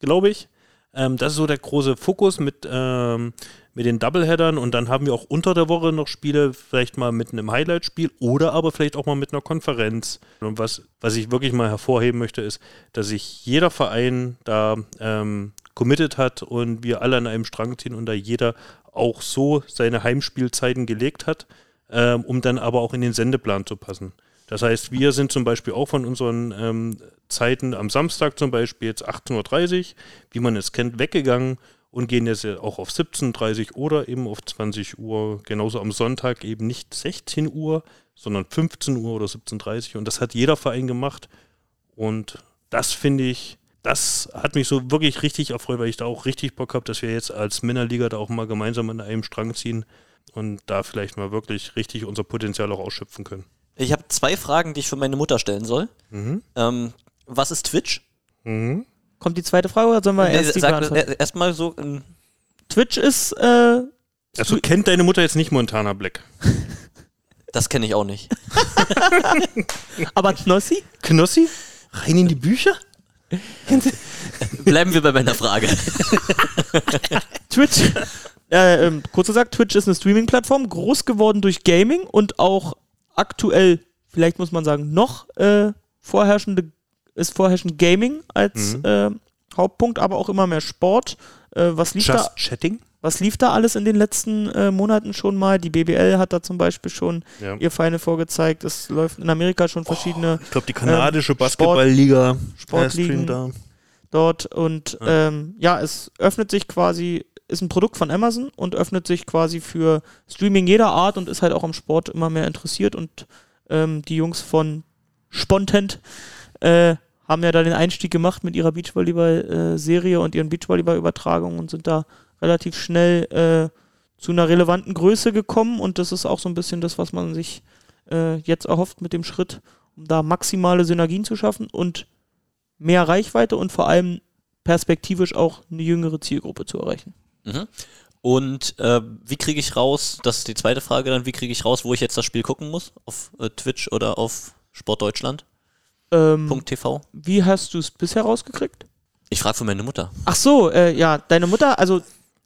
glaube ich. Ähm, das ist so der große Fokus mit, ähm, mit den Doubleheadern und dann haben wir auch unter der Woche noch Spiele, vielleicht mal mit einem Highlight-Spiel oder aber vielleicht auch mal mit einer Konferenz. Und was, was ich wirklich mal hervorheben möchte, ist, dass sich jeder Verein da ähm, committed hat und wir alle an einem Strang ziehen und da jeder auch so seine Heimspielzeiten gelegt hat, ähm, um dann aber auch in den Sendeplan zu passen. Das heißt, wir sind zum Beispiel auch von unseren ähm, Zeiten am Samstag zum Beispiel jetzt 18.30 Uhr, wie man es kennt, weggegangen und gehen jetzt auch auf 17.30 oder eben auf 20 Uhr. Genauso am Sonntag eben nicht 16 Uhr, sondern 15 Uhr oder 17.30 Uhr. Und das hat jeder Verein gemacht. Und das finde ich, das hat mich so wirklich richtig erfreut, weil ich da auch richtig Bock habe, dass wir jetzt als Männerliga da auch mal gemeinsam an einem Strang ziehen und da vielleicht mal wirklich richtig unser Potenzial auch ausschöpfen können. Ich habe zwei Fragen, die ich für meine Mutter stellen soll. Mhm. Ähm, was ist Twitch? Mhm. Kommt die zweite Frage oder sollen wir Nee, erst die sag erstmal so. ähm, Twitch ist, äh, Also kennt deine Mutter jetzt nicht Montana Black? Das kenne ich auch nicht. aber Knossi? Knossi? Rein in die Bücher? Bleiben wir bei meiner Frage. Twitch, äh, ähm, kurz gesagt, Twitch ist eine Streaming-Plattform, groß geworden durch Gaming und auch aktuell, vielleicht muss man sagen, noch äh, vorherrschende, ist vorherrschend Gaming als Mhm. äh, Hauptpunkt, aber auch immer mehr Sport. Äh, was lief da? Just Chatting? Was lief da alles in den letzten äh, Monaten schon mal? Die BBL hat da zum Beispiel schon Ja. ihr Final vorgezeigt. Es läuft in Amerika schon verschiedene Ich glaube, die kanadische Ähm, Basketballliga Sportligen. äh, streamt da. dort und Ja. ähm, ja, es öffnet sich quasi, ist ein Produkt von Amazon und öffnet sich quasi für Streaming jeder Art und ist halt auch am Sport immer mehr interessiert und ähm, die Jungs von Spontent äh, haben ja da den Einstieg gemacht mit ihrer Beachvolleyball-Serie und ihren Beachvolleyball-Übertragungen und sind da relativ schnell äh, zu einer relevanten Größe gekommen und das ist auch so ein bisschen das, was man sich äh, jetzt erhofft mit dem Schritt, um da maximale Synergien zu schaffen und mehr Reichweite und vor allem perspektivisch auch eine jüngere Zielgruppe zu erreichen. Mhm. Und äh, wie kriege ich raus, das ist die zweite Frage dann, wie kriege ich raus, wo ich jetzt das Spiel gucken muss? Auf äh, Twitch oder auf Sportdeutschland.tv? Ähm, wie hast du es bisher rausgekriegt? Ich frage für meine Mutter. Ach so, äh, ja, deine Mutter, also,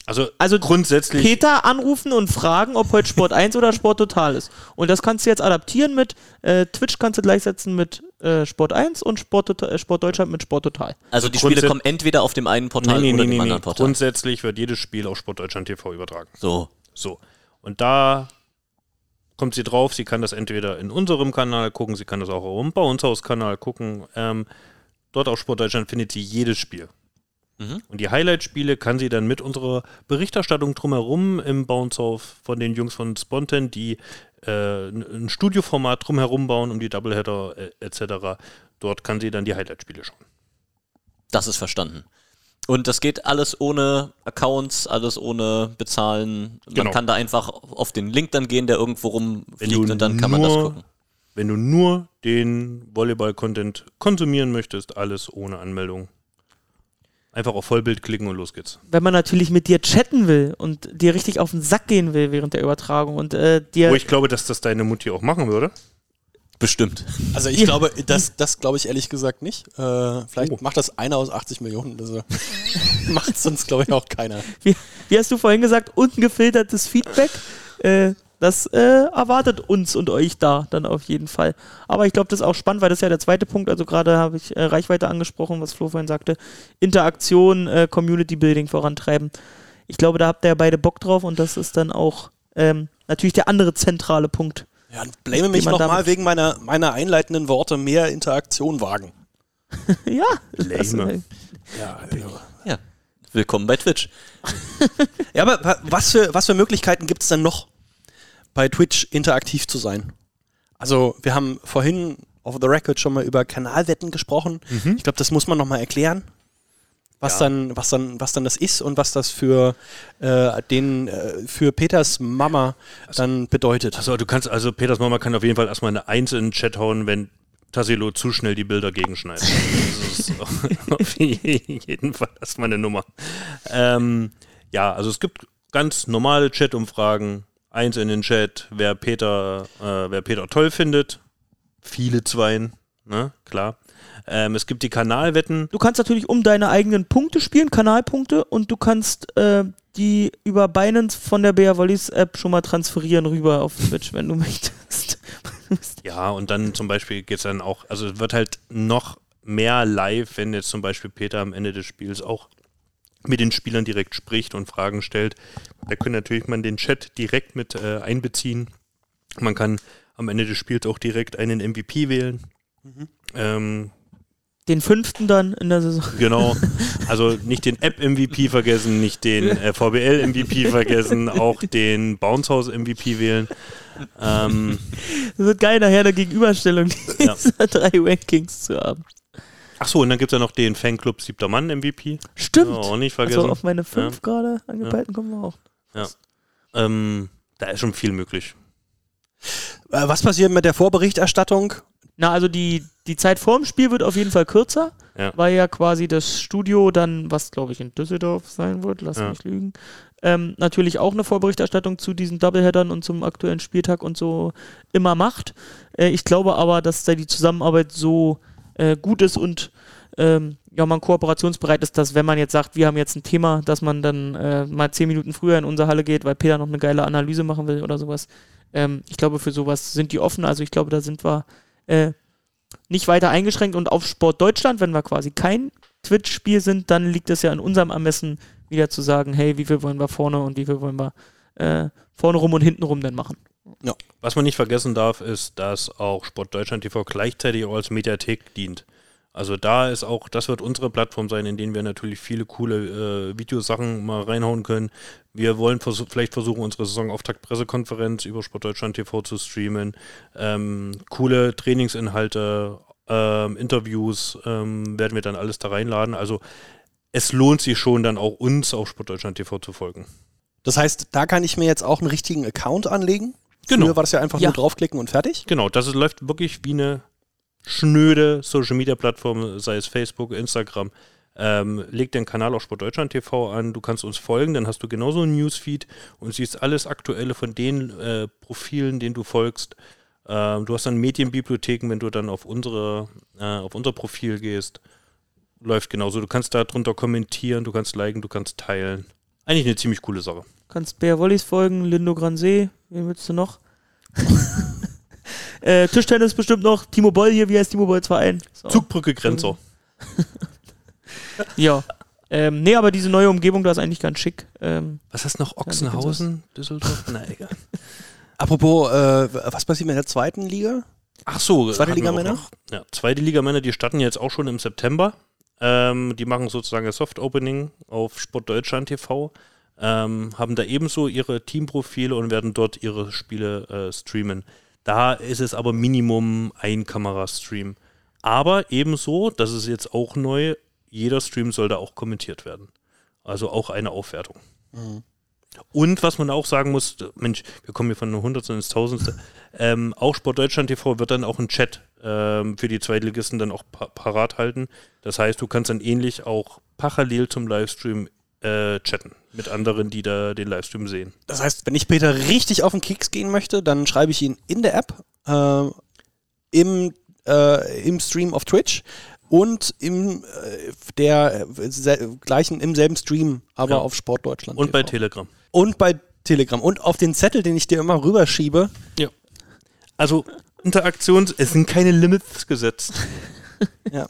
Also, also grundsätzlich. Peter anrufen und fragen, ob heute Sport 1 oder Sport Total ist. Und das kannst du jetzt adaptieren mit äh, Twitch kannst du gleichsetzen mit äh, Sport 1 und Sport, Total- äh, Sport Deutschland mit Sport Total. Also die Spiele kommen entweder auf dem einen Portal nee, nee, oder nee, dem nee, anderen nee. Portal. Grundsätzlich wird jedes Spiel auf Sportdeutschland TV übertragen. So. So. Und da kommt sie drauf, sie kann das entweder in unserem Kanal gucken, sie kann das auch im Bauenshaus-Kanal gucken. Ähm, dort auf Sportdeutschland findet sie jedes Spiel. Mhm. Und die Highlight-Spiele kann sie dann mit unserer Berichterstattung drumherum im Bounce-Off von den Jungs von Spontan, die äh, ein ein Studioformat drumherum bauen, um die Doubleheader äh, etc. Dort kann sie dann die Highlight-Spiele schauen. Das ist verstanden. Und das geht alles ohne Accounts, alles ohne Bezahlen. Man Genau. kann da einfach auf den Link dann gehen, der irgendwo rumfliegt und dann kann man das nur- gucken. Wenn du nur den Volleyball-Content konsumieren möchtest, alles ohne Anmeldung. Einfach auf Vollbild klicken und los geht's. Wenn man natürlich mit dir chatten will und dir richtig auf den Sack gehen will während der Übertragung und äh, dir Wo ich glaube, dass das deine Mutti auch machen würde. Bestimmt. Also ich glaube, das, das glaube ich ehrlich gesagt nicht. Äh, vielleicht Oh. macht das einer aus 80 Millionen. Also macht sonst, glaube ich, auch keiner. wie, wie hast du vorhin gesagt, ungefiltertes Feedback. Äh, das äh, erwartet uns und euch da dann auf jeden Fall. Aber ich glaube, das ist auch spannend, weil das ist ja der zweite Punkt. Also gerade habe ich äh, Reichweite angesprochen, was Flo vorhin sagte. Interaktion, äh, Community Building vorantreiben. Ich glaube, da habt ihr ja beide Bock drauf und das ist dann auch ähm, natürlich der andere zentrale Punkt. Ja, und blame mich nochmal wegen meiner, meiner einleitenden Worte mehr Interaktion wagen. ja, das, Lame. äh, Ja, also. Ja. Willkommen bei Twitch. ja aber wa- was für, was für Möglichkeiten gibt es denn noch, bei Twitch interaktiv zu sein? Also, wir haben vorhin auf the record schon mal über Kanalwetten gesprochen. Ich glaube, das muss man nochmal erklären. Was, Ja. dann, was, dann, was dann das ist und was das für, äh, den, äh, für Peters Mama dann bedeutet. Also du kannst, also Peters Mama kann auf jeden Fall erstmal eine Eins in den Chat hauen, wenn Tassilo zu schnell die Bilder gegenschneidet. Das ist auf jeden Fall erstmal eine Nummer. Ähm, ja, also es gibt ganz normale Chat-Umfragen. Eins in den Chat, wer Peter, äh, wer Peter toll findet. Viele Zweien, ne, klar. Ähm, es gibt die Kanalwetten. Du kannst natürlich um deine eigenen Punkte spielen, Kanalpunkte, und du kannst äh, die über Binance von der BR Volleys App schon mal transferieren rüber auf Twitch, wenn du möchtest. Ja, und dann zum Beispiel geht es dann auch, also es wird halt noch mehr live, wenn jetzt zum Beispiel Peter am Ende des Spiels auch mit den Spielern direkt spricht und Fragen stellt. Da kann natürlich man den Chat direkt mit äh, einbeziehen. Man kann am Ende des Spiels auch direkt einen MVP wählen. Ähm, Den fünften dann in der Saison. Genau. Also nicht den App-MVP vergessen, nicht den äh, VBL-MVP vergessen, auch den Bounce House-MVP wählen. Ähm, Das wird geil, nachher eine Gegenüberstellung Ja. dieser drei Rankings zu haben. ach so, und dann gibt es ja noch den Fanclub Siebter Mann MVP. Stimmt. Ja, auch nicht vergessen. also auf meine fünf Ja. gerade angepeilten kommen wir auch. Ähm, da ist schon viel möglich. Äh, was passiert mit der Vorberichterstattung? Na, also die, die Zeit vorm Spiel wird auf jeden Fall kürzer, Ja. weil ja quasi das Studio dann, was glaube ich in Düsseldorf sein wird, lass Ja. mich lügen, ähm, natürlich auch eine Vorberichterstattung zu diesen Doubleheadern und zum aktuellen Spieltag und so immer macht. Äh, ich glaube aber, dass da die Zusammenarbeit so äh, gut ist und ähm, ja, man kooperationsbereit ist, dass wenn man jetzt sagt, wir haben jetzt ein Thema, dass man dann äh, mal zehn Minuten früher in unsere Halle geht, weil Peter noch eine geile Analyse machen will oder sowas. Ähm, ich glaube, für sowas sind die offen. Also ich glaube, da sind wir äh, nicht weiter eingeschränkt und auf Sport Deutschland, wenn wir quasi kein Twitch-Spiel sind, dann liegt es ja in unserem Ermessen, wieder zu sagen, hey, wie viel wollen wir vorne und wie viel wollen wir äh, vorne rum und hinten rum denn machen. Was man nicht vergessen darf, ist, dass auch Sport Deutschland TV gleichzeitig auch als Mediathek dient. Also da ist auch, das wird unsere Plattform sein, in denen wir natürlich viele coole äh, Videosachen mal reinhauen können. Wir wollen vers vielleicht versuchen, unsere Saisonauftakt-Pressekonferenz über Sport Deutschland TV zu streamen. Ähm, coole Trainingsinhalte, ähm, Interviews ähm, werden wir dann alles da reinladen. Also es lohnt sich schon dann auch uns auf Sport Deutschland TV zu folgen. Das heißt, da kann ich mir jetzt auch einen richtigen Account anlegen. Genau. Früher war das ja einfach Ja. nur draufklicken und fertig. Genau, das ist, läuft wirklich wie eine schnöde Social Media Plattform, sei es Facebook, Instagram. Ähm, leg den Kanal auf Sport Deutschland TV an, du kannst uns folgen, dann hast du genauso ein Newsfeed und siehst alles Aktuelle von den äh, Profilen, denen du folgst. Ähm, du hast dann Medienbibliotheken, wenn du dann auf unsere, äh, auf unser Profil gehst. Läuft genauso. Du kannst da drunter kommentieren, du kannst liken, du kannst teilen. Eigentlich eine ziemlich coole Sache. Kannst Bär Wollis folgen, Lindo Gransee, wen willst du noch? äh, Tischtennis bestimmt noch, Timo Boll hier, wie heißt Timo Bolls Verein? So. Zugbrücke Grenzer. Ja. Ähm, nee, aber diese neue Umgebung da ist eigentlich ganz schick. Ähm, Was heißt noch? Ochsenhausen? Düsseldorf? Na egal. Apropos, äh, was passiert mit der zweiten Liga? Ach so, Zweite Liga Männer? noch. Ja, zweite Liga Männer, die starten jetzt auch schon im September. Ähm, die machen sozusagen ein Soft Opening auf Sport Deutschland TV, ähm, haben da ebenso ihre Teamprofile und werden dort ihre Spiele äh, streamen. Da ist es aber Minimum ein Kamerastream. Aber ebenso, das ist jetzt auch neu, jeder Stream soll da auch kommentiert werden. Also auch eine Aufwertung. Und was man auch sagen muss, Mensch, wir kommen hier von einem Hundertsten ins Tausendste. Ähm, auch Sport Deutschland TV wird dann auch einen Chat ähm, für die Zweitligisten dann auch pa parat halten. Das heißt, du kannst dann ähnlich auch parallel zum Livestream äh, chatten mit anderen, die da den Livestream sehen. Das heißt, wenn ich Peter richtig auf den Keks gehen möchte, dann schreibe ich ihn in der App, äh, im, äh, im Stream auf Twitch und im äh, der äh, gleichen im selben Stream, aber Ja. auf Sport Deutschland. Und bei TV. Telegram. und bei Telegram und auf den Zettel, den ich dir immer rüberschiebe. Also Interaktions, es sind keine Limits gesetzt. Ja,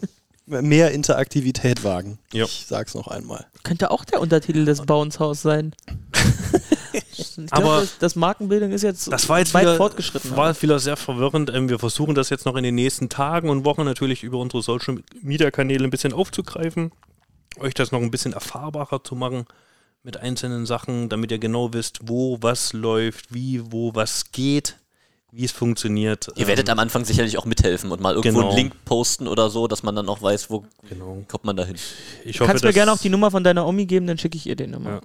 mehr Interaktivität wagen. Ja. Ich sag's noch einmal. könnte auch der Untertitel des Bounce House sein. ich Aber das Markenbildung ist jetzt, Das war jetzt weit wieder, fortgeschritten. war wieder sehr verwirrend. Ähm, wir versuchen das jetzt noch in den nächsten Tagen und Wochen natürlich über unsere Social Media Kanäle ein bisschen aufzugreifen, euch das noch ein bisschen erfahrbarer zu machen mit einzelnen Sachen, damit ihr genau wisst, wo was läuft, wie, wo was geht, wie es funktioniert. Ihr werdet Ähm, am Anfang sicherlich auch mithelfen und mal irgendwo Genau. einen Link posten oder so, dass man dann auch weiß, wo genau. kommt man da hin. Ich Du hoffe, kannst mir gerne auch die Nummer von deiner Omi geben, dann schicke ich ihr den immer. Ja.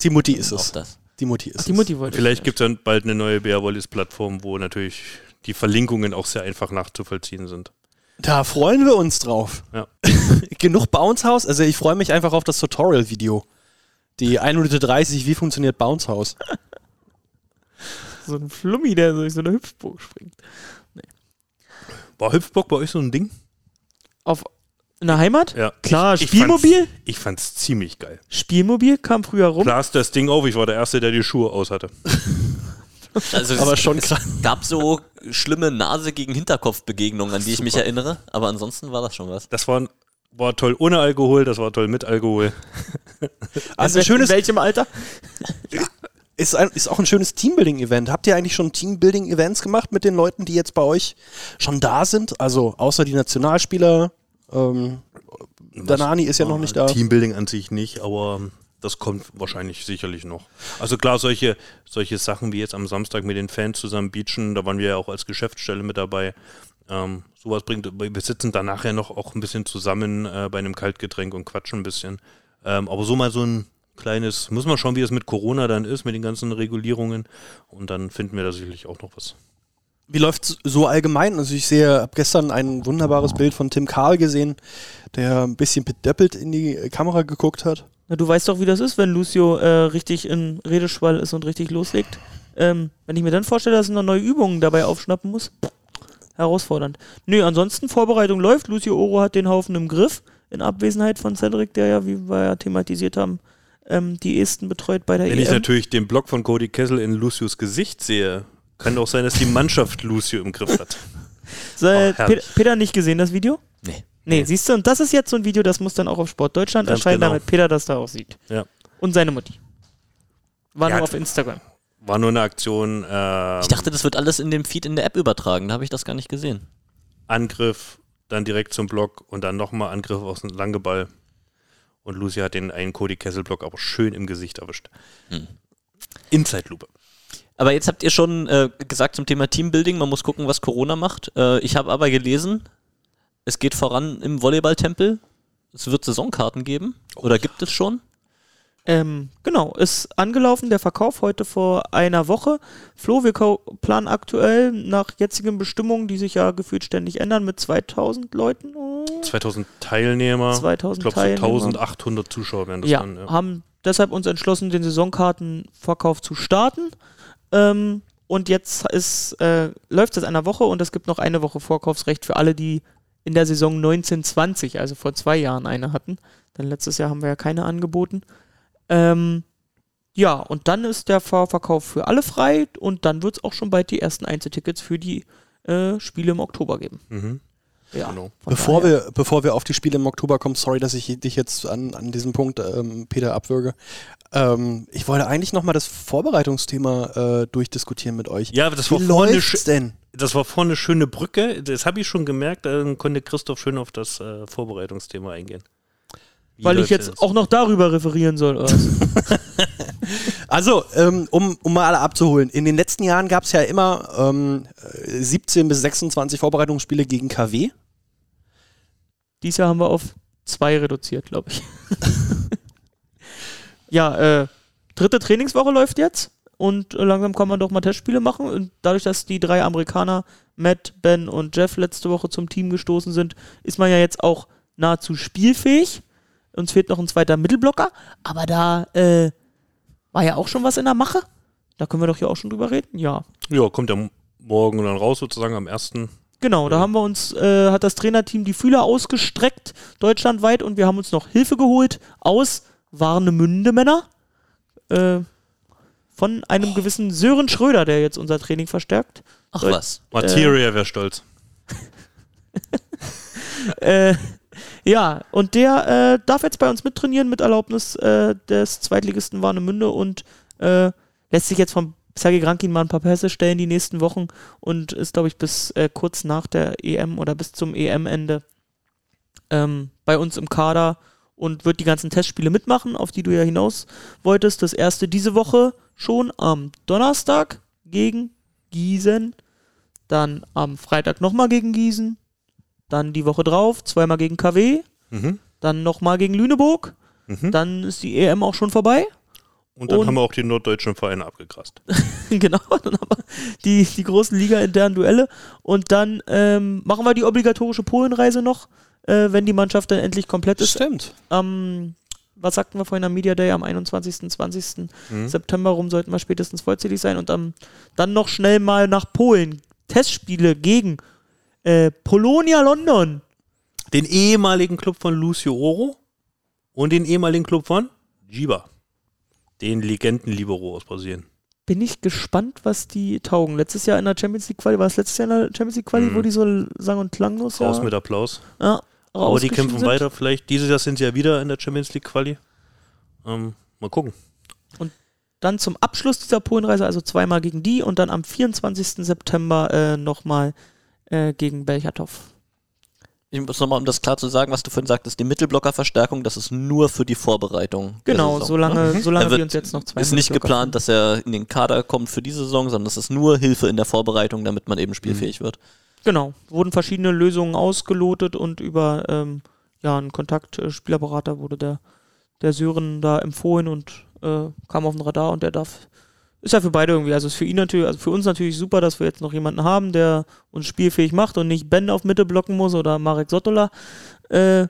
Die Mutti ist Auch es. das. Die Mutti ist Ach, die Mutti wollte Vielleicht ich. gibt es dann bald eine neue Bear Wallis Plattform, wo natürlich die Verlinkungen auch sehr einfach nachzuvollziehen sind. es. Da freuen wir uns drauf. Ja. Genug Bounce House. Also ich freue mich einfach auf das Tutorial-Video. Die 1 Minute 30, wie funktioniert Bounce House? So ein Flummi, der durch so eine Hüpfburg springt. War Hüpfbock bei euch so ein Ding? Auf in der Heimat? Ja. Klar, Ich Spielmobil? Fand's, ich fand's ziemlich geil. Spielmobil kam früher rum. Blas das Ding auf, ich war der Erste, der die Schuhe aus hatte. Also Aber es, schon es krass. gab so schlimme Nase gegen Hinterkopf Begegnungen, an die ich mich erinnere, aber ansonsten war das schon was. Das war, war toll ohne Alkohol, das war toll mit Alkohol. Also in, ein schönes, in welchem Alter? ist, ein, ist auch ein schönes Teambuilding-Event. Habt ihr eigentlich schon Teambuilding-Events gemacht mit den Leuten, die jetzt bei euch schon da sind? Also außer die Nationalspieler, Ähm, Danani ist ja noch nicht da. Teambuilding an sich nicht, aber das kommt wahrscheinlich sicherlich noch. Also klar, solche, solche Sachen wie jetzt am Samstag mit den Fans zusammen beachen, da waren wir ja auch als Geschäftsstelle mit dabei. Ähm, sowas bringt, wir sitzen da nachher noch auch ein bisschen zusammen äh, bei einem Kaltgetränk und quatschen ein bisschen. Ähm, aber so mal so ein kleines, muss man schauen, wie es mit Corona dann ist, mit den ganzen Regulierungen. Und dann finden wir da sicherlich auch noch was. Wie läuft so allgemein? Also ich sehe, habe gestern ein wunderbares Bild von Tim Karl gesehen, der ein bisschen bedöppelt in die Kamera geguckt hat. Na, du weißt doch, wie das ist, wenn Lucio äh, richtig in Redeschwall ist und richtig loslegt. Ähm, wenn ich mir dann vorstelle, dass er noch neue Übungen dabei aufschnappen muss, herausfordernd. Nö, ansonsten Vorbereitung läuft. Lucio Oro hat den Haufen im Griff, in Abwesenheit von Cedric, der ja, wie wir ja thematisiert haben, ähm, die Esten betreut bei der Wenn EM. ich natürlich den Block von Cody Kessel in Lucius Gesicht sehe, kann auch sein, dass die Mannschaft Lucio im Griff hat. So, Oh, Peter nicht gesehen, das Video? Nee. Nee, siehst du, und das ist jetzt so ein Video, das muss dann auch auf Sport Deutschland Ganz erscheinen, genau. damit Peter das da auch sieht. Ja. Und seine Mutti. War Ja, nur auf Instagram. War nur eine Aktion. Ähm, Ich dachte, das wird alles in dem Feed in der App übertragen. Da habe ich das gar nicht gesehen. Angriff, dann direkt zum Block und dann nochmal Angriff aus dem Langeball. Und Lucy hat den einen Cody Kessel Block aber schön im Gesicht erwischt. Hm. In Zeitlupe. Aber jetzt habt ihr schon äh, gesagt zum Thema Teambuilding, man muss gucken, was Corona macht. Äh, ich habe aber gelesen, es geht voran im Volleyballtempel. Es wird Saisonkarten geben. Oder gibt es schon? Ähm, genau, ist angelaufen, der Verkauf heute vor einer Woche. Flo, wir planen aktuell nach jetzigen Bestimmungen, die sich ja gefühlt ständig ändern, mit 2000 Leuten. Oh, 2000 Teilnehmer. 2000 ich glaube, so Teilnehmer. 1800 Zuschauer werden das ja, dann. Ja. haben deshalb uns entschlossen, den Saisonkartenverkauf zu starten. Ähm, und jetzt ist, äh, läuft es einer Woche und es gibt noch eine Woche Vorkaufsrecht für alle, die in der Saison 1920, also vor zwei Jahren, eine hatten. Denn letztes Jahr haben wir ja keine angeboten. Ähm, ja, und dann ist der Vorverkauf für alle frei und dann wird es auch schon bald die ersten Einzeltickets für die äh, Spiele im Oktober geben. Mhm. Ja, Genau. Bevor daher- wir, bevor wir auf die Spiele im Oktober kommen, sorry, dass ich dich jetzt an, an diesem Punkt, ähm, Peter, abwürge. Ähm, ich wollte eigentlich nochmal das Vorbereitungsthema äh, durchdiskutieren mit euch. Ja, das Wie war, vorne, läuft's denn? das war vorne eine schöne Brücke. Das habe ich schon gemerkt. Dann konnte Christoph schön auf das äh, Vorbereitungsthema eingehen. Wie Weil ich jetzt das? auch noch darüber referieren soll. Also, ähm, um, um mal alle abzuholen. In den letzten Jahren gab es ja immer ähm, äh, 17 bis 26 Vorbereitungsspiele gegen KW. Dies Jahr haben wir auf zwei reduziert, glaube ich. ja, äh, dritte Trainingswoche läuft jetzt und langsam kann man doch mal Testspiele machen. Und dadurch, dass die drei Amerikaner, Matt, Ben und Jeff, letzte Woche zum Team gestoßen sind, ist man ja jetzt auch nahezu spielfähig. Uns fehlt noch ein zweiter Mittelblocker, aber da äh, war ja auch schon was in der Mache. Da können wir doch hier auch schon drüber reden. Ja, Ja, kommt ja morgen dann raus, sozusagen am 1. Genau, da haben wir uns, äh, hat das Trainerteam die Fühler ausgestreckt, deutschlandweit, und wir haben uns noch Hilfe geholt aus Warnemünde Männer. Äh, von einem gewissen Sören Schröder, der jetzt unser Training verstärkt. Ach Soll- was. Materia wäre stolz. Äh, ja, und der äh, darf jetzt bei uns mittrainieren mit Erlaubnis äh, des Zweitligisten Warnemünde und äh, lässt sich jetzt vom Sergei Grankin mal ein paar Pässe stellen die nächsten Wochen und ist, glaube ich, bis äh, kurz nach der EM oder bis zum EM-Ende ähm, bei uns im Kader und wird die ganzen Testspiele mitmachen, auf die du ja hinaus wolltest. Das erste diese Woche schon am Donnerstag gegen Gießen, dann am Freitag nochmal gegen Gießen, dann die Woche drauf zweimal gegen KW, Mhm. dann nochmal gegen Lüneburg, Mhm. dann ist die EM auch schon vorbei. Und dann und- haben wir auch die norddeutschen Vereine abgegrast. genau, dann haben wir die, die großen Liga-internen Duelle. Und dann ähm, machen wir die obligatorische Polenreise noch, äh, wenn die Mannschaft dann endlich komplett ist. Stimmt. Am, was sagten wir vorhin am Media Day, am 21. 20. Mhm. September rum sollten wir spätestens vollzählig sein und am, dann noch schnell mal nach Polen. Testspiele gegen äh, Polonia London. Den ehemaligen Club von Lucio Oro und den ehemaligen Club von Jiba. Den Legenden-Libero aus Brasilien. Bin ich gespannt, was die taugen. Letztes Jahr in der Champions League Quali, war es letztes Jahr in der Champions League Quali, Mhm. wo die so sang- und klanglos Raus ja, mit Applaus. ja, Aber die kämpfen sind. weiter vielleicht. Dieses Jahr sind sie ja wieder in der Champions League Quali. Ähm, mal gucken. Dann zum Abschluss dieser Polenreise, also zweimal gegen die und dann am 24. September äh, nochmal äh, gegen Belchatov. ich muss nochmal, um das klar zu sagen, was du vorhin sagtest, die Mittelblockerverstärkung, das ist nur für die Vorbereitung. Genau, Saison, solange, ne? solange wir uns jetzt noch zwei Ist nicht geplant, dass er in den Kader kommt für diese Saison, sondern das ist nur Hilfe in der Vorbereitung, damit man eben spielfähig wird. Genau, wurden verschiedene Lösungen ausgelotet und über ähm, ja, einen Kontakt, äh, wurde der, der Sören da empfohlen und äh, kam auf den Radar und der darf. Ist ja für beide irgendwie, also ist für ihn natürlich, also für uns natürlich super, dass wir jetzt noch jemanden haben, der uns spielfähig macht und nicht Ben auf Mitte blocken muss oder Marek Sotola. Äh,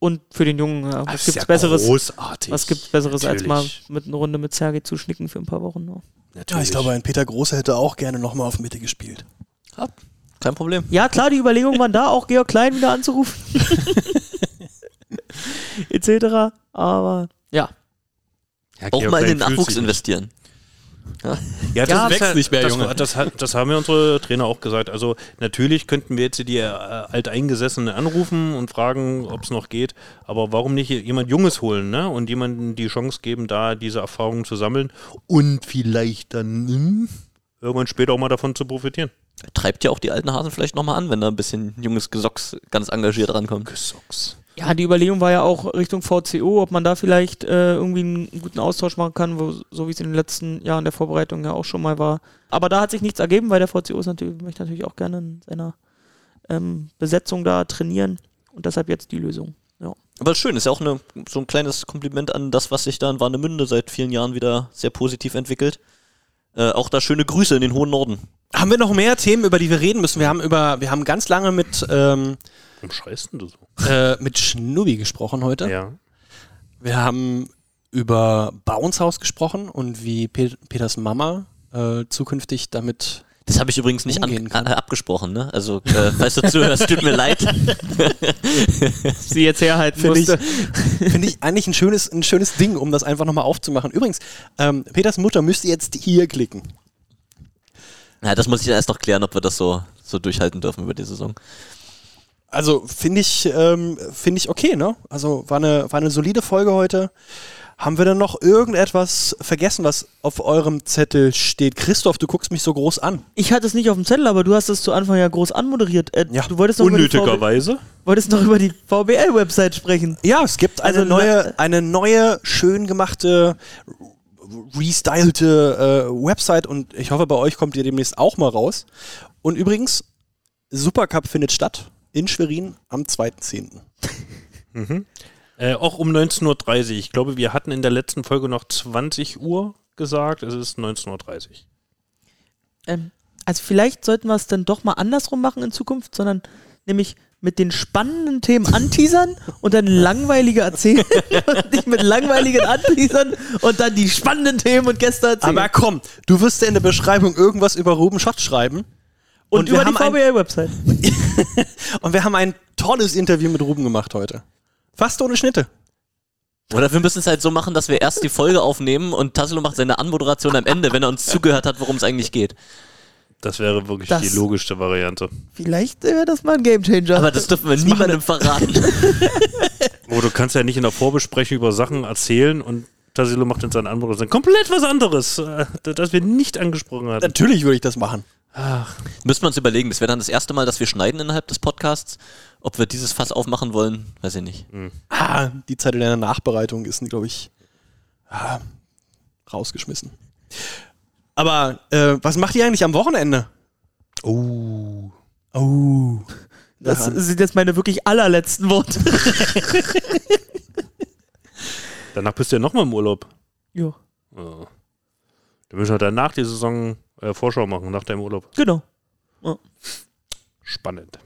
und für den Jungen, ja, was gibt's ja Besseres? großartig. Was gibt's Besseres als mal mit einer Runde mit Sergei zuschnicken für ein paar Wochen? ne? Ja. Ja, ich glaube, ein Peter Große hätte auch gerne nochmal auf Mitte gespielt. Kein Problem. Ja, klar, die Überlegungen waren da, auch Georg Klein wieder anzurufen. Etc. Aber ja. Auch mal in den Nachwuchs investieren. Ja, Ja, das wächst ist nicht mehr, das, Junge. Das, das haben ja unsere Trainer auch gesagt. Also natürlich könnten wir jetzt die äh, Alteingesessenen anrufen und fragen, ob es noch geht. Aber warum nicht jemand Junges holen ne? und jemandem die Chance geben, da diese Erfahrungen zu sammeln und vielleicht dann hm, irgendwann später auch mal davon zu profitieren. Treibt ja auch die alten Hasen vielleicht nochmal an, wenn da ein bisschen junges Gesocks ganz engagiert rankommt. Gesocks. Ja, die Überlegung war ja auch Richtung VCO, ob man da vielleicht äh, irgendwie einen guten Austausch machen kann, wo, so wie es in den letzten Jahren der Vorbereitung ja auch schon mal war. Aber da hat sich nichts ergeben, weil der VCO ist natürlich, möchte natürlich auch gerne in seiner ähm, Besetzung da trainieren und deshalb jetzt die Lösung. Ja. Aber schön, ist ja auch eine, so ein kleines Kompliment an das, was sich da in Warnemünde seit vielen Jahren wieder sehr positiv entwickelt. Äh, auch da schöne Grüße in den hohen Norden. Haben wir noch mehr Themen, über die wir reden müssen? Wir haben über, wir haben ganz lange mit, ähm, Warum schreist denn du so? äh, mit Schnubi gesprochen heute. Ja. Wir haben über Bounce gesprochen und wie Pe Peters Mama äh, zukünftig damit. Das habe ich übrigens nicht an, kann. äh, abgesprochen, ne? Also, äh, falls du zuhörst, tut mir leid. Sie jetzt herhalten Finde ich, musste. finde ich eigentlich ein schönes, ein schönes Ding, um das einfach nochmal aufzumachen. Übrigens, ähm, Peters Mutter müsste jetzt hier klicken. Ja, das muss ich erst noch klären, ob wir das so, so durchhalten dürfen über die Saison. Also finde ich, ähm, finde ich okay, ne? Also war eine, war eine solide Folge heute. Haben wir denn noch irgendetwas vergessen, was auf eurem Zettel steht? Christoph, du guckst mich so groß an. Ich hatte es nicht auf dem Zettel, aber du hast es zu Anfang ja groß anmoderiert. Äh, Ja. Du wolltest noch, über die, VB Unnötigerweise. wolltest noch über die VBL-Website sprechen. Ja, es gibt eine Also, neue, eine neue, schön gemachte, restylte äh, Website und ich hoffe, bei euch kommt ihr demnächst auch mal raus. Und übrigens, Supercup findet statt in Schwerin am 2.10. Äh, auch um 19.30 Uhr. Ich glaube, wir hatten in der letzten Folge noch 20 Uhr gesagt. Es ist 19.30 Uhr. Ähm, also vielleicht sollten wir es dann doch mal andersrum machen in Zukunft, sondern nämlich mit den spannenden Themen anteasern und dann langweilige erzählen und nicht mit langweiligen anteasern und dann die spannenden Themen und Gäste erzählen. Aber komm, du wirst ja in der Beschreibung irgendwas über Ruben Schott schreiben. Und, und wir über die VBL-Website. Und wir haben ein tolles Interview mit Ruben gemacht heute. Fast ohne Schnitte. Oder wir müssen es halt so machen, dass wir erst die Folge aufnehmen und Tassilo macht seine Anmoderation am Ende, wenn er uns zugehört hat, worum es eigentlich geht. Das wäre wirklich Das- die logischste Variante. Vielleicht wäre das mal ein Gamechanger. Aber das dürfen wir niemandem verraten. Oh, du kannst ja nicht in der Vorbesprechung über Sachen erzählen und Tassilo macht in seinen Anmoderation komplett was anderes, äh, das wir nicht angesprochen hatten. Natürlich würde ich das machen. Müssen wir uns überlegen, das wäre dann das erste Mal, dass wir schneiden innerhalb des Podcasts. Ob wir dieses Fass aufmachen wollen, weiß ich nicht. Ah, die Zeit in der Nachbereitung ist, glaube ich, ah, rausgeschmissen. Aber äh, was macht ihr eigentlich am Wochenende? Oh. Oh. das sind jetzt meine wirklich allerletzten Worte. Danach bist du ja nochmal im Urlaub. ja, Oh. Dann müssen wir danach die Saison äh, Vorschau machen, nach deinem Urlaub. genau. Spannend.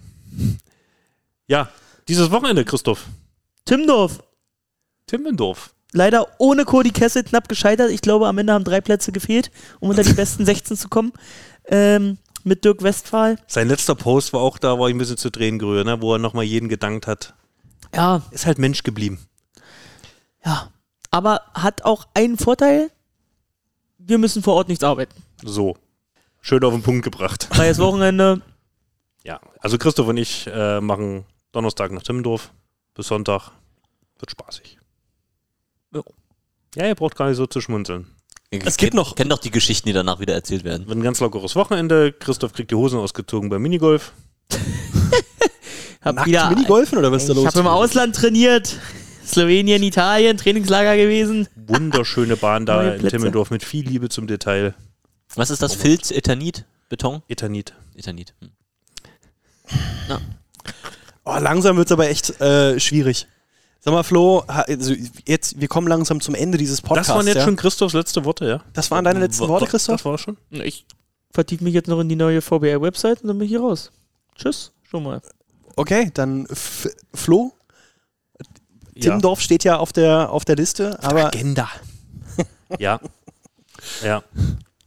Ja, dieses Wochenende, Christoph. Timmendorf. Timmendorf. Leider ohne Cody Kessel knapp gescheitert. Ich glaube, am Ende haben drei Plätze gefehlt, um unter die besten 16 zu kommen. Ähm, mit Dirk Westphal. Sein letzter Post war auch da, war ich ein bisschen zu Tränen gerührt, ne, wo er nochmal jeden gedankt hat. Ja, Ist halt Mensch geblieben. ja. Aber hat auch einen Vorteil. Wir müssen vor Ort nichts arbeiten. So. Schön auf den Punkt gebracht. Freies Wochenende. Ja, also Christoph und ich äh, machen Donnerstag nach Timmendorf bis Sonntag. Wird spaßig. Ja. Ja, ihr braucht gar nicht so zu schmunzeln. Es gibt noch- Kennt doch die Geschichten, die danach wieder erzählt werden. Wird ein ganz lockeres Wochenende. Christoph kriegt die Hosen ausgezogen beim Minigolf. Hab Nackt wieder, Minigolfen oder was ist da ich los? habe im Ausland trainiert. Slowenien, Italien, Trainingslager gewesen. Wunderschöne Bahn da in. Timmendorf mit viel Liebe zum Detail. Was ist das? Filz, Ethanit, Beton? Ethanit. Ethanit. Hm. Oh, langsam wird es aber echt äh, schwierig. Sag mal, Flo, also jetzt, wir kommen langsam zum Ende dieses Podcasts. Das waren jetzt ja? schon Christophs letzte Worte, ja? das waren deine letzten Worte, Christoph? Das war schon. Ich vertiefe mich jetzt noch in die neue VBR-Website und dann bin ich hier raus. Tschüss, schon mal. Okay, dann F Flo. Ja. Timmendorf steht ja auf der, auf der Liste, aber Agenda. ja. Ja.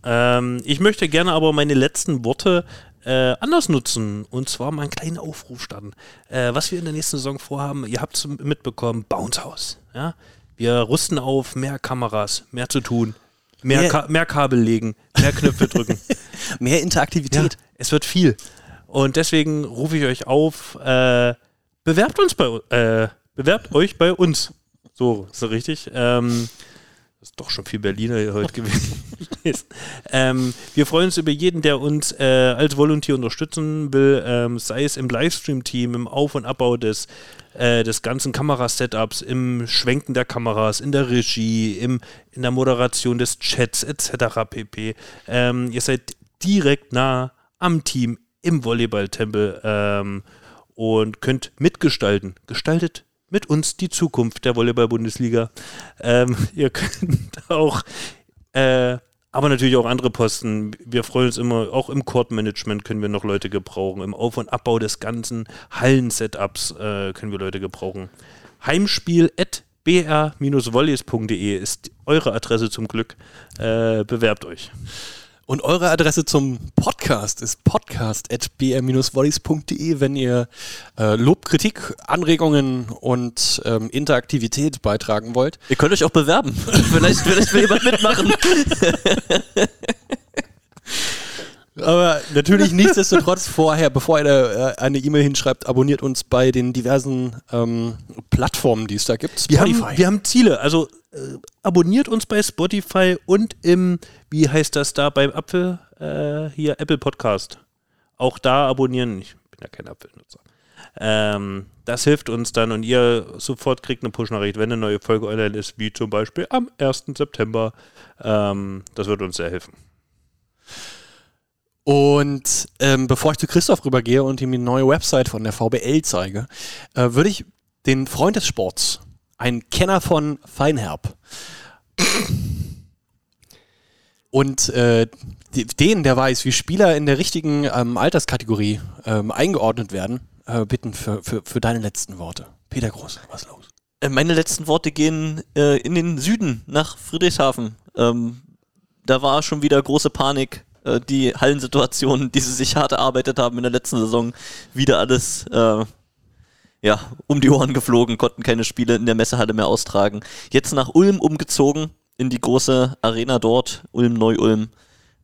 Ähm, ich möchte gerne aber meine letzten Worte äh, anders nutzen und zwar mal einen kleinen Aufruf starten. Äh, was wir in der nächsten Saison vorhaben, ihr habt es mitbekommen, Bounce House. Ja? Wir rüsten auf, mehr Kameras, mehr zu tun, mehr, Mehr- Ka mehr Kabel legen, mehr Knöpfe drücken. mehr Interaktivität. Es wird viel. Und deswegen rufe ich euch auf, äh, bewerbt uns bei äh, bewerbt euch bei uns. So, das richtig? Ähm, das ist doch schon viel Berliner hier heute gewesen. ähm, wir freuen uns über jeden, der uns äh, als Volunteer unterstützen will, ähm, sei es im Livestream-Team, im Auf- und Abbau des, äh, des ganzen Kamerasetups, im Schwenken der Kameras, in der Regie, im, in der Moderation des Chats etc. pp. Ähm, ihr seid direkt nah am Team im Volleyballtempel ähm, und könnt mitgestalten. Gestaltet mit uns die Zukunft der Volleyball-Bundesliga. Ähm, ihr könnt auch, äh, aber natürlich auch andere Posten. Wir freuen uns immer, auch im Court-Management können wir noch Leute gebrauchen. Im Auf- und Abbau des ganzen Hallen-Setups äh, können wir Leute gebrauchen. Heimspiel at br-volleys.de ist eure Adresse zum Glück. Äh, bewerbt euch. Und eure Adresse zum Podcast ist podcast.br-volleys.de, wenn ihr äh, Lob, Kritik, Anregungen und ähm, Interaktivität beitragen wollt. Ihr könnt euch auch bewerben. vielleicht, vielleicht will jemand mitmachen. Aber natürlich nichtsdestotrotz vorher, bevor ihr äh, eine E-Mail hinschreibt, abonniert uns bei den diversen ähm, Plattformen, die es da gibt. Wir haben, wir haben Ziele. Also äh, abonniert uns bei Spotify und im, wie heißt das da beim Apfel? Äh, hier Apple Podcast. Auch da abonnieren. Ich bin ja kein Apfelnutzer. Ähm, das hilft uns dann und ihr sofort kriegt eine Push-Nachricht, wenn eine neue Folge online ist, wie zum Beispiel am 1. September. Ähm, das wird uns sehr helfen. Und ähm, bevor ich zu Christoph rübergehe und ihm die neue Website von der VBL zeige, äh, würde ich den Freund des Sports, ein Kenner von Feinherb, und äh, den, der weiß, wie Spieler in der richtigen ähm, Alterskategorie ähm, eingeordnet werden, äh, bitten für, für, für deine letzten Worte. Peter Groß, was ist los? Äh, Meine letzten Worte gehen äh, in den Süden, nach Friedrichshafen. Ähm, da war schon wieder große Panik. Äh, die Hallensituation, die sie sich hart erarbeitet haben in der letzten Saison, wieder alles äh, ja, um die Ohren geflogen, konnten keine Spiele in der Messehalle mehr austragen. Jetzt nach Ulm umgezogen, in die große Arena dort, Ulm-Neu-Ulm.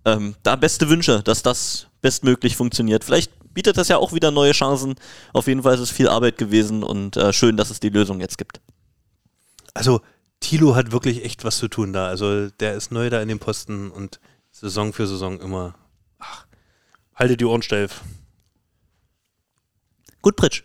Ähm, da beste Wünsche, dass das bestmöglich funktioniert. Vielleicht bietet das ja auch wieder neue Chancen. Auf jeden Fall ist es viel Arbeit gewesen und äh, schön, dass es die Lösung jetzt gibt. Also Thilo hat wirklich echt was zu tun da. Also der ist neu da in dem Posten und Saison für Saison immer. Ach, haltet die Ohren steif. Gut, Pritsch.